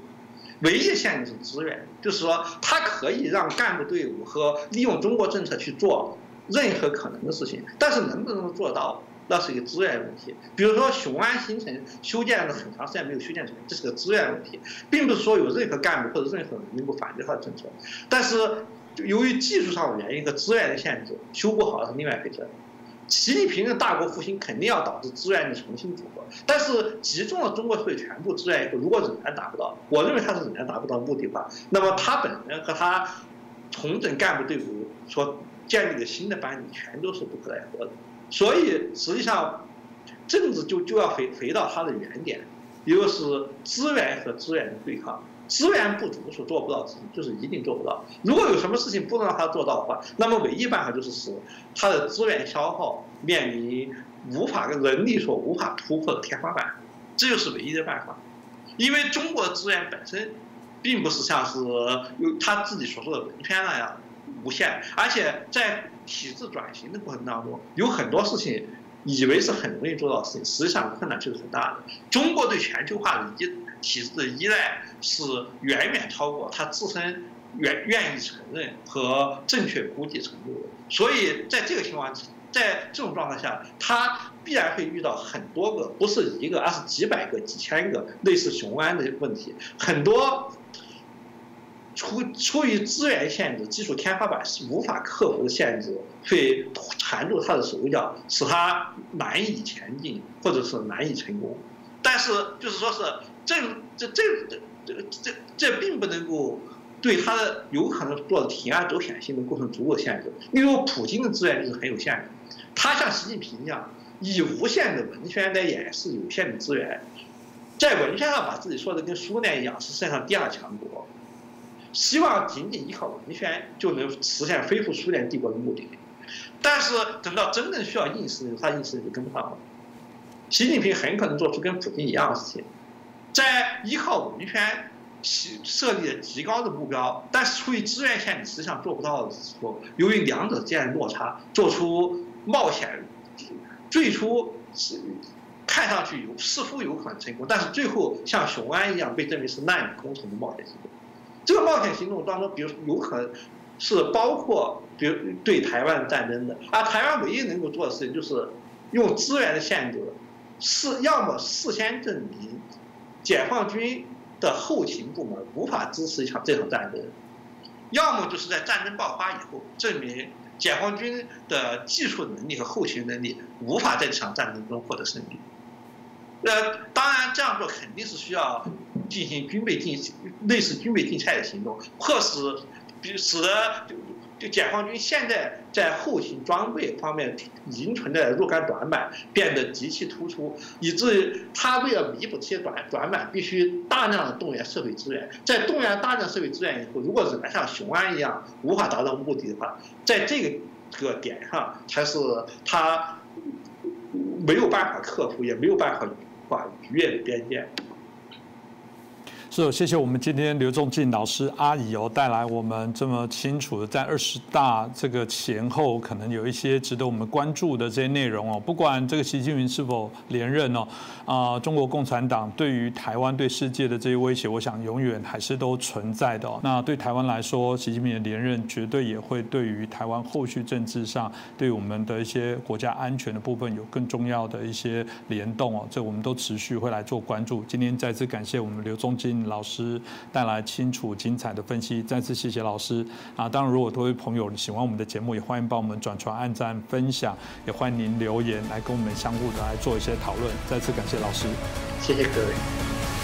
唯一的限制是资源，就是说他可以让干部队伍和利用中国政策去做任何可能的事情，但是能不能做到，那是一个资源问题。比如说雄安新城修建了很长时间没有修建成，这是个资源问题，并不是说有任何干部或者任何人能够反对他的政策，但是由于技术上的原因和资源的限制，修不好是另外一回事。习近平的大国复兴肯定要导致资源的重新组合，但是集中了中国会全部资源以后，如果仍然达不到，我认为他是仍然达不到目的的话，那么他本人和他重整干部队伍所建立的新的班子全都是不可奈何的。所以实际上，政治就就要回回到它的原点，也就是资源和资源的对抗。资源不足是做不到，就是一定做不到。如果有什么事情不能让他做到的话，那么唯一办法就是使他的资源消耗面临无法跟人力所无法突破的天花板，这就是唯一的办法。因为中国资源本身，并不是像是有他自己所说的文圈那样无限，而且在体制转型的过程当中，有很多事情以为是很容易做到的事情，实际上困难就是很大的。中国对全球化的依体制的依赖。是远远超过他自身愿愿意承认和正确估计程度的，所以在这个情况，在这种状态下，他必然会遇到很多个，不是一个，而是几百个、几千个类似雄安的问题，很多出出于资源限制、技术天花板是无法克服的限制，会缠住他的手脚，使他难以前进，或者是难以成功。但是就是说是这这这这。这这这并不能够对他的有可能做的铤而走险性的构成足够的限制，因为普京的资源就是很有限的，他像习近平一样以无限的文宣来掩饰有限的资源，在文宣上把自己说的跟苏联一样是世界上第二强国，希望仅仅依靠文宣就能实现恢复苏联帝国的目的，但是等到真正需要硬实力，他硬实力就跟不上了，习近平很可能做出跟普京一样的事情。在依靠文宣设立了极高的目标，但是出于资源限制，实际上做不到的时候，由于两者之间的落差，做出冒险，最初是看上去有似乎有可能成功，但是最后像雄安一样被证明是难以攻城的冒险行动。这个冒险行动当中，比如有可能是包括比如对台湾战争的，而台湾唯一能够做的事情就是用资源的限制，是要么事先证明。解放军的后勤部门无法支持一场这场战争，要么就是在战争爆发以后证明解放军的技术能力和后勤能力无法在这场战争中获得胜利。那，当然这样做肯定是需要进行军备竞类似军备竞赛的行动，迫使比使得。就解放军现在在后勤装备方面已经存在若干短板变得极其突出，以至于他为了弥补这些短短板，必须大量的动员社会资源。在动员大量社会资源以后，如果仍然像雄安一样无法达到目的的话，在这个这个点上才是他没有办法克服，也没有办法跨逾越的边界。是，谢谢我们今天刘仲进老师阿姨哦带来我们这么清楚的在二十大这个前后可能有一些值得我们关注的这些内容哦。不管这个习近平是否连任哦，啊，中国共产党对于台湾对世界的这些威胁，我想永远还是都存在的。那对台湾来说，习近平的连任绝对也会对于台湾后续政治上，对我们的一些国家安全的部分有更重要的一些联动哦。这我们都持续会来做关注。今天再次感谢我们刘仲进。老师带来清楚精彩的分析，再次谢谢老师啊！当然，如果各位朋友喜欢我们的节目，也欢迎帮我们转传、按赞、分享，也欢迎您留言来跟我们相互的来做一些讨论。再次感谢老师，谢谢各位。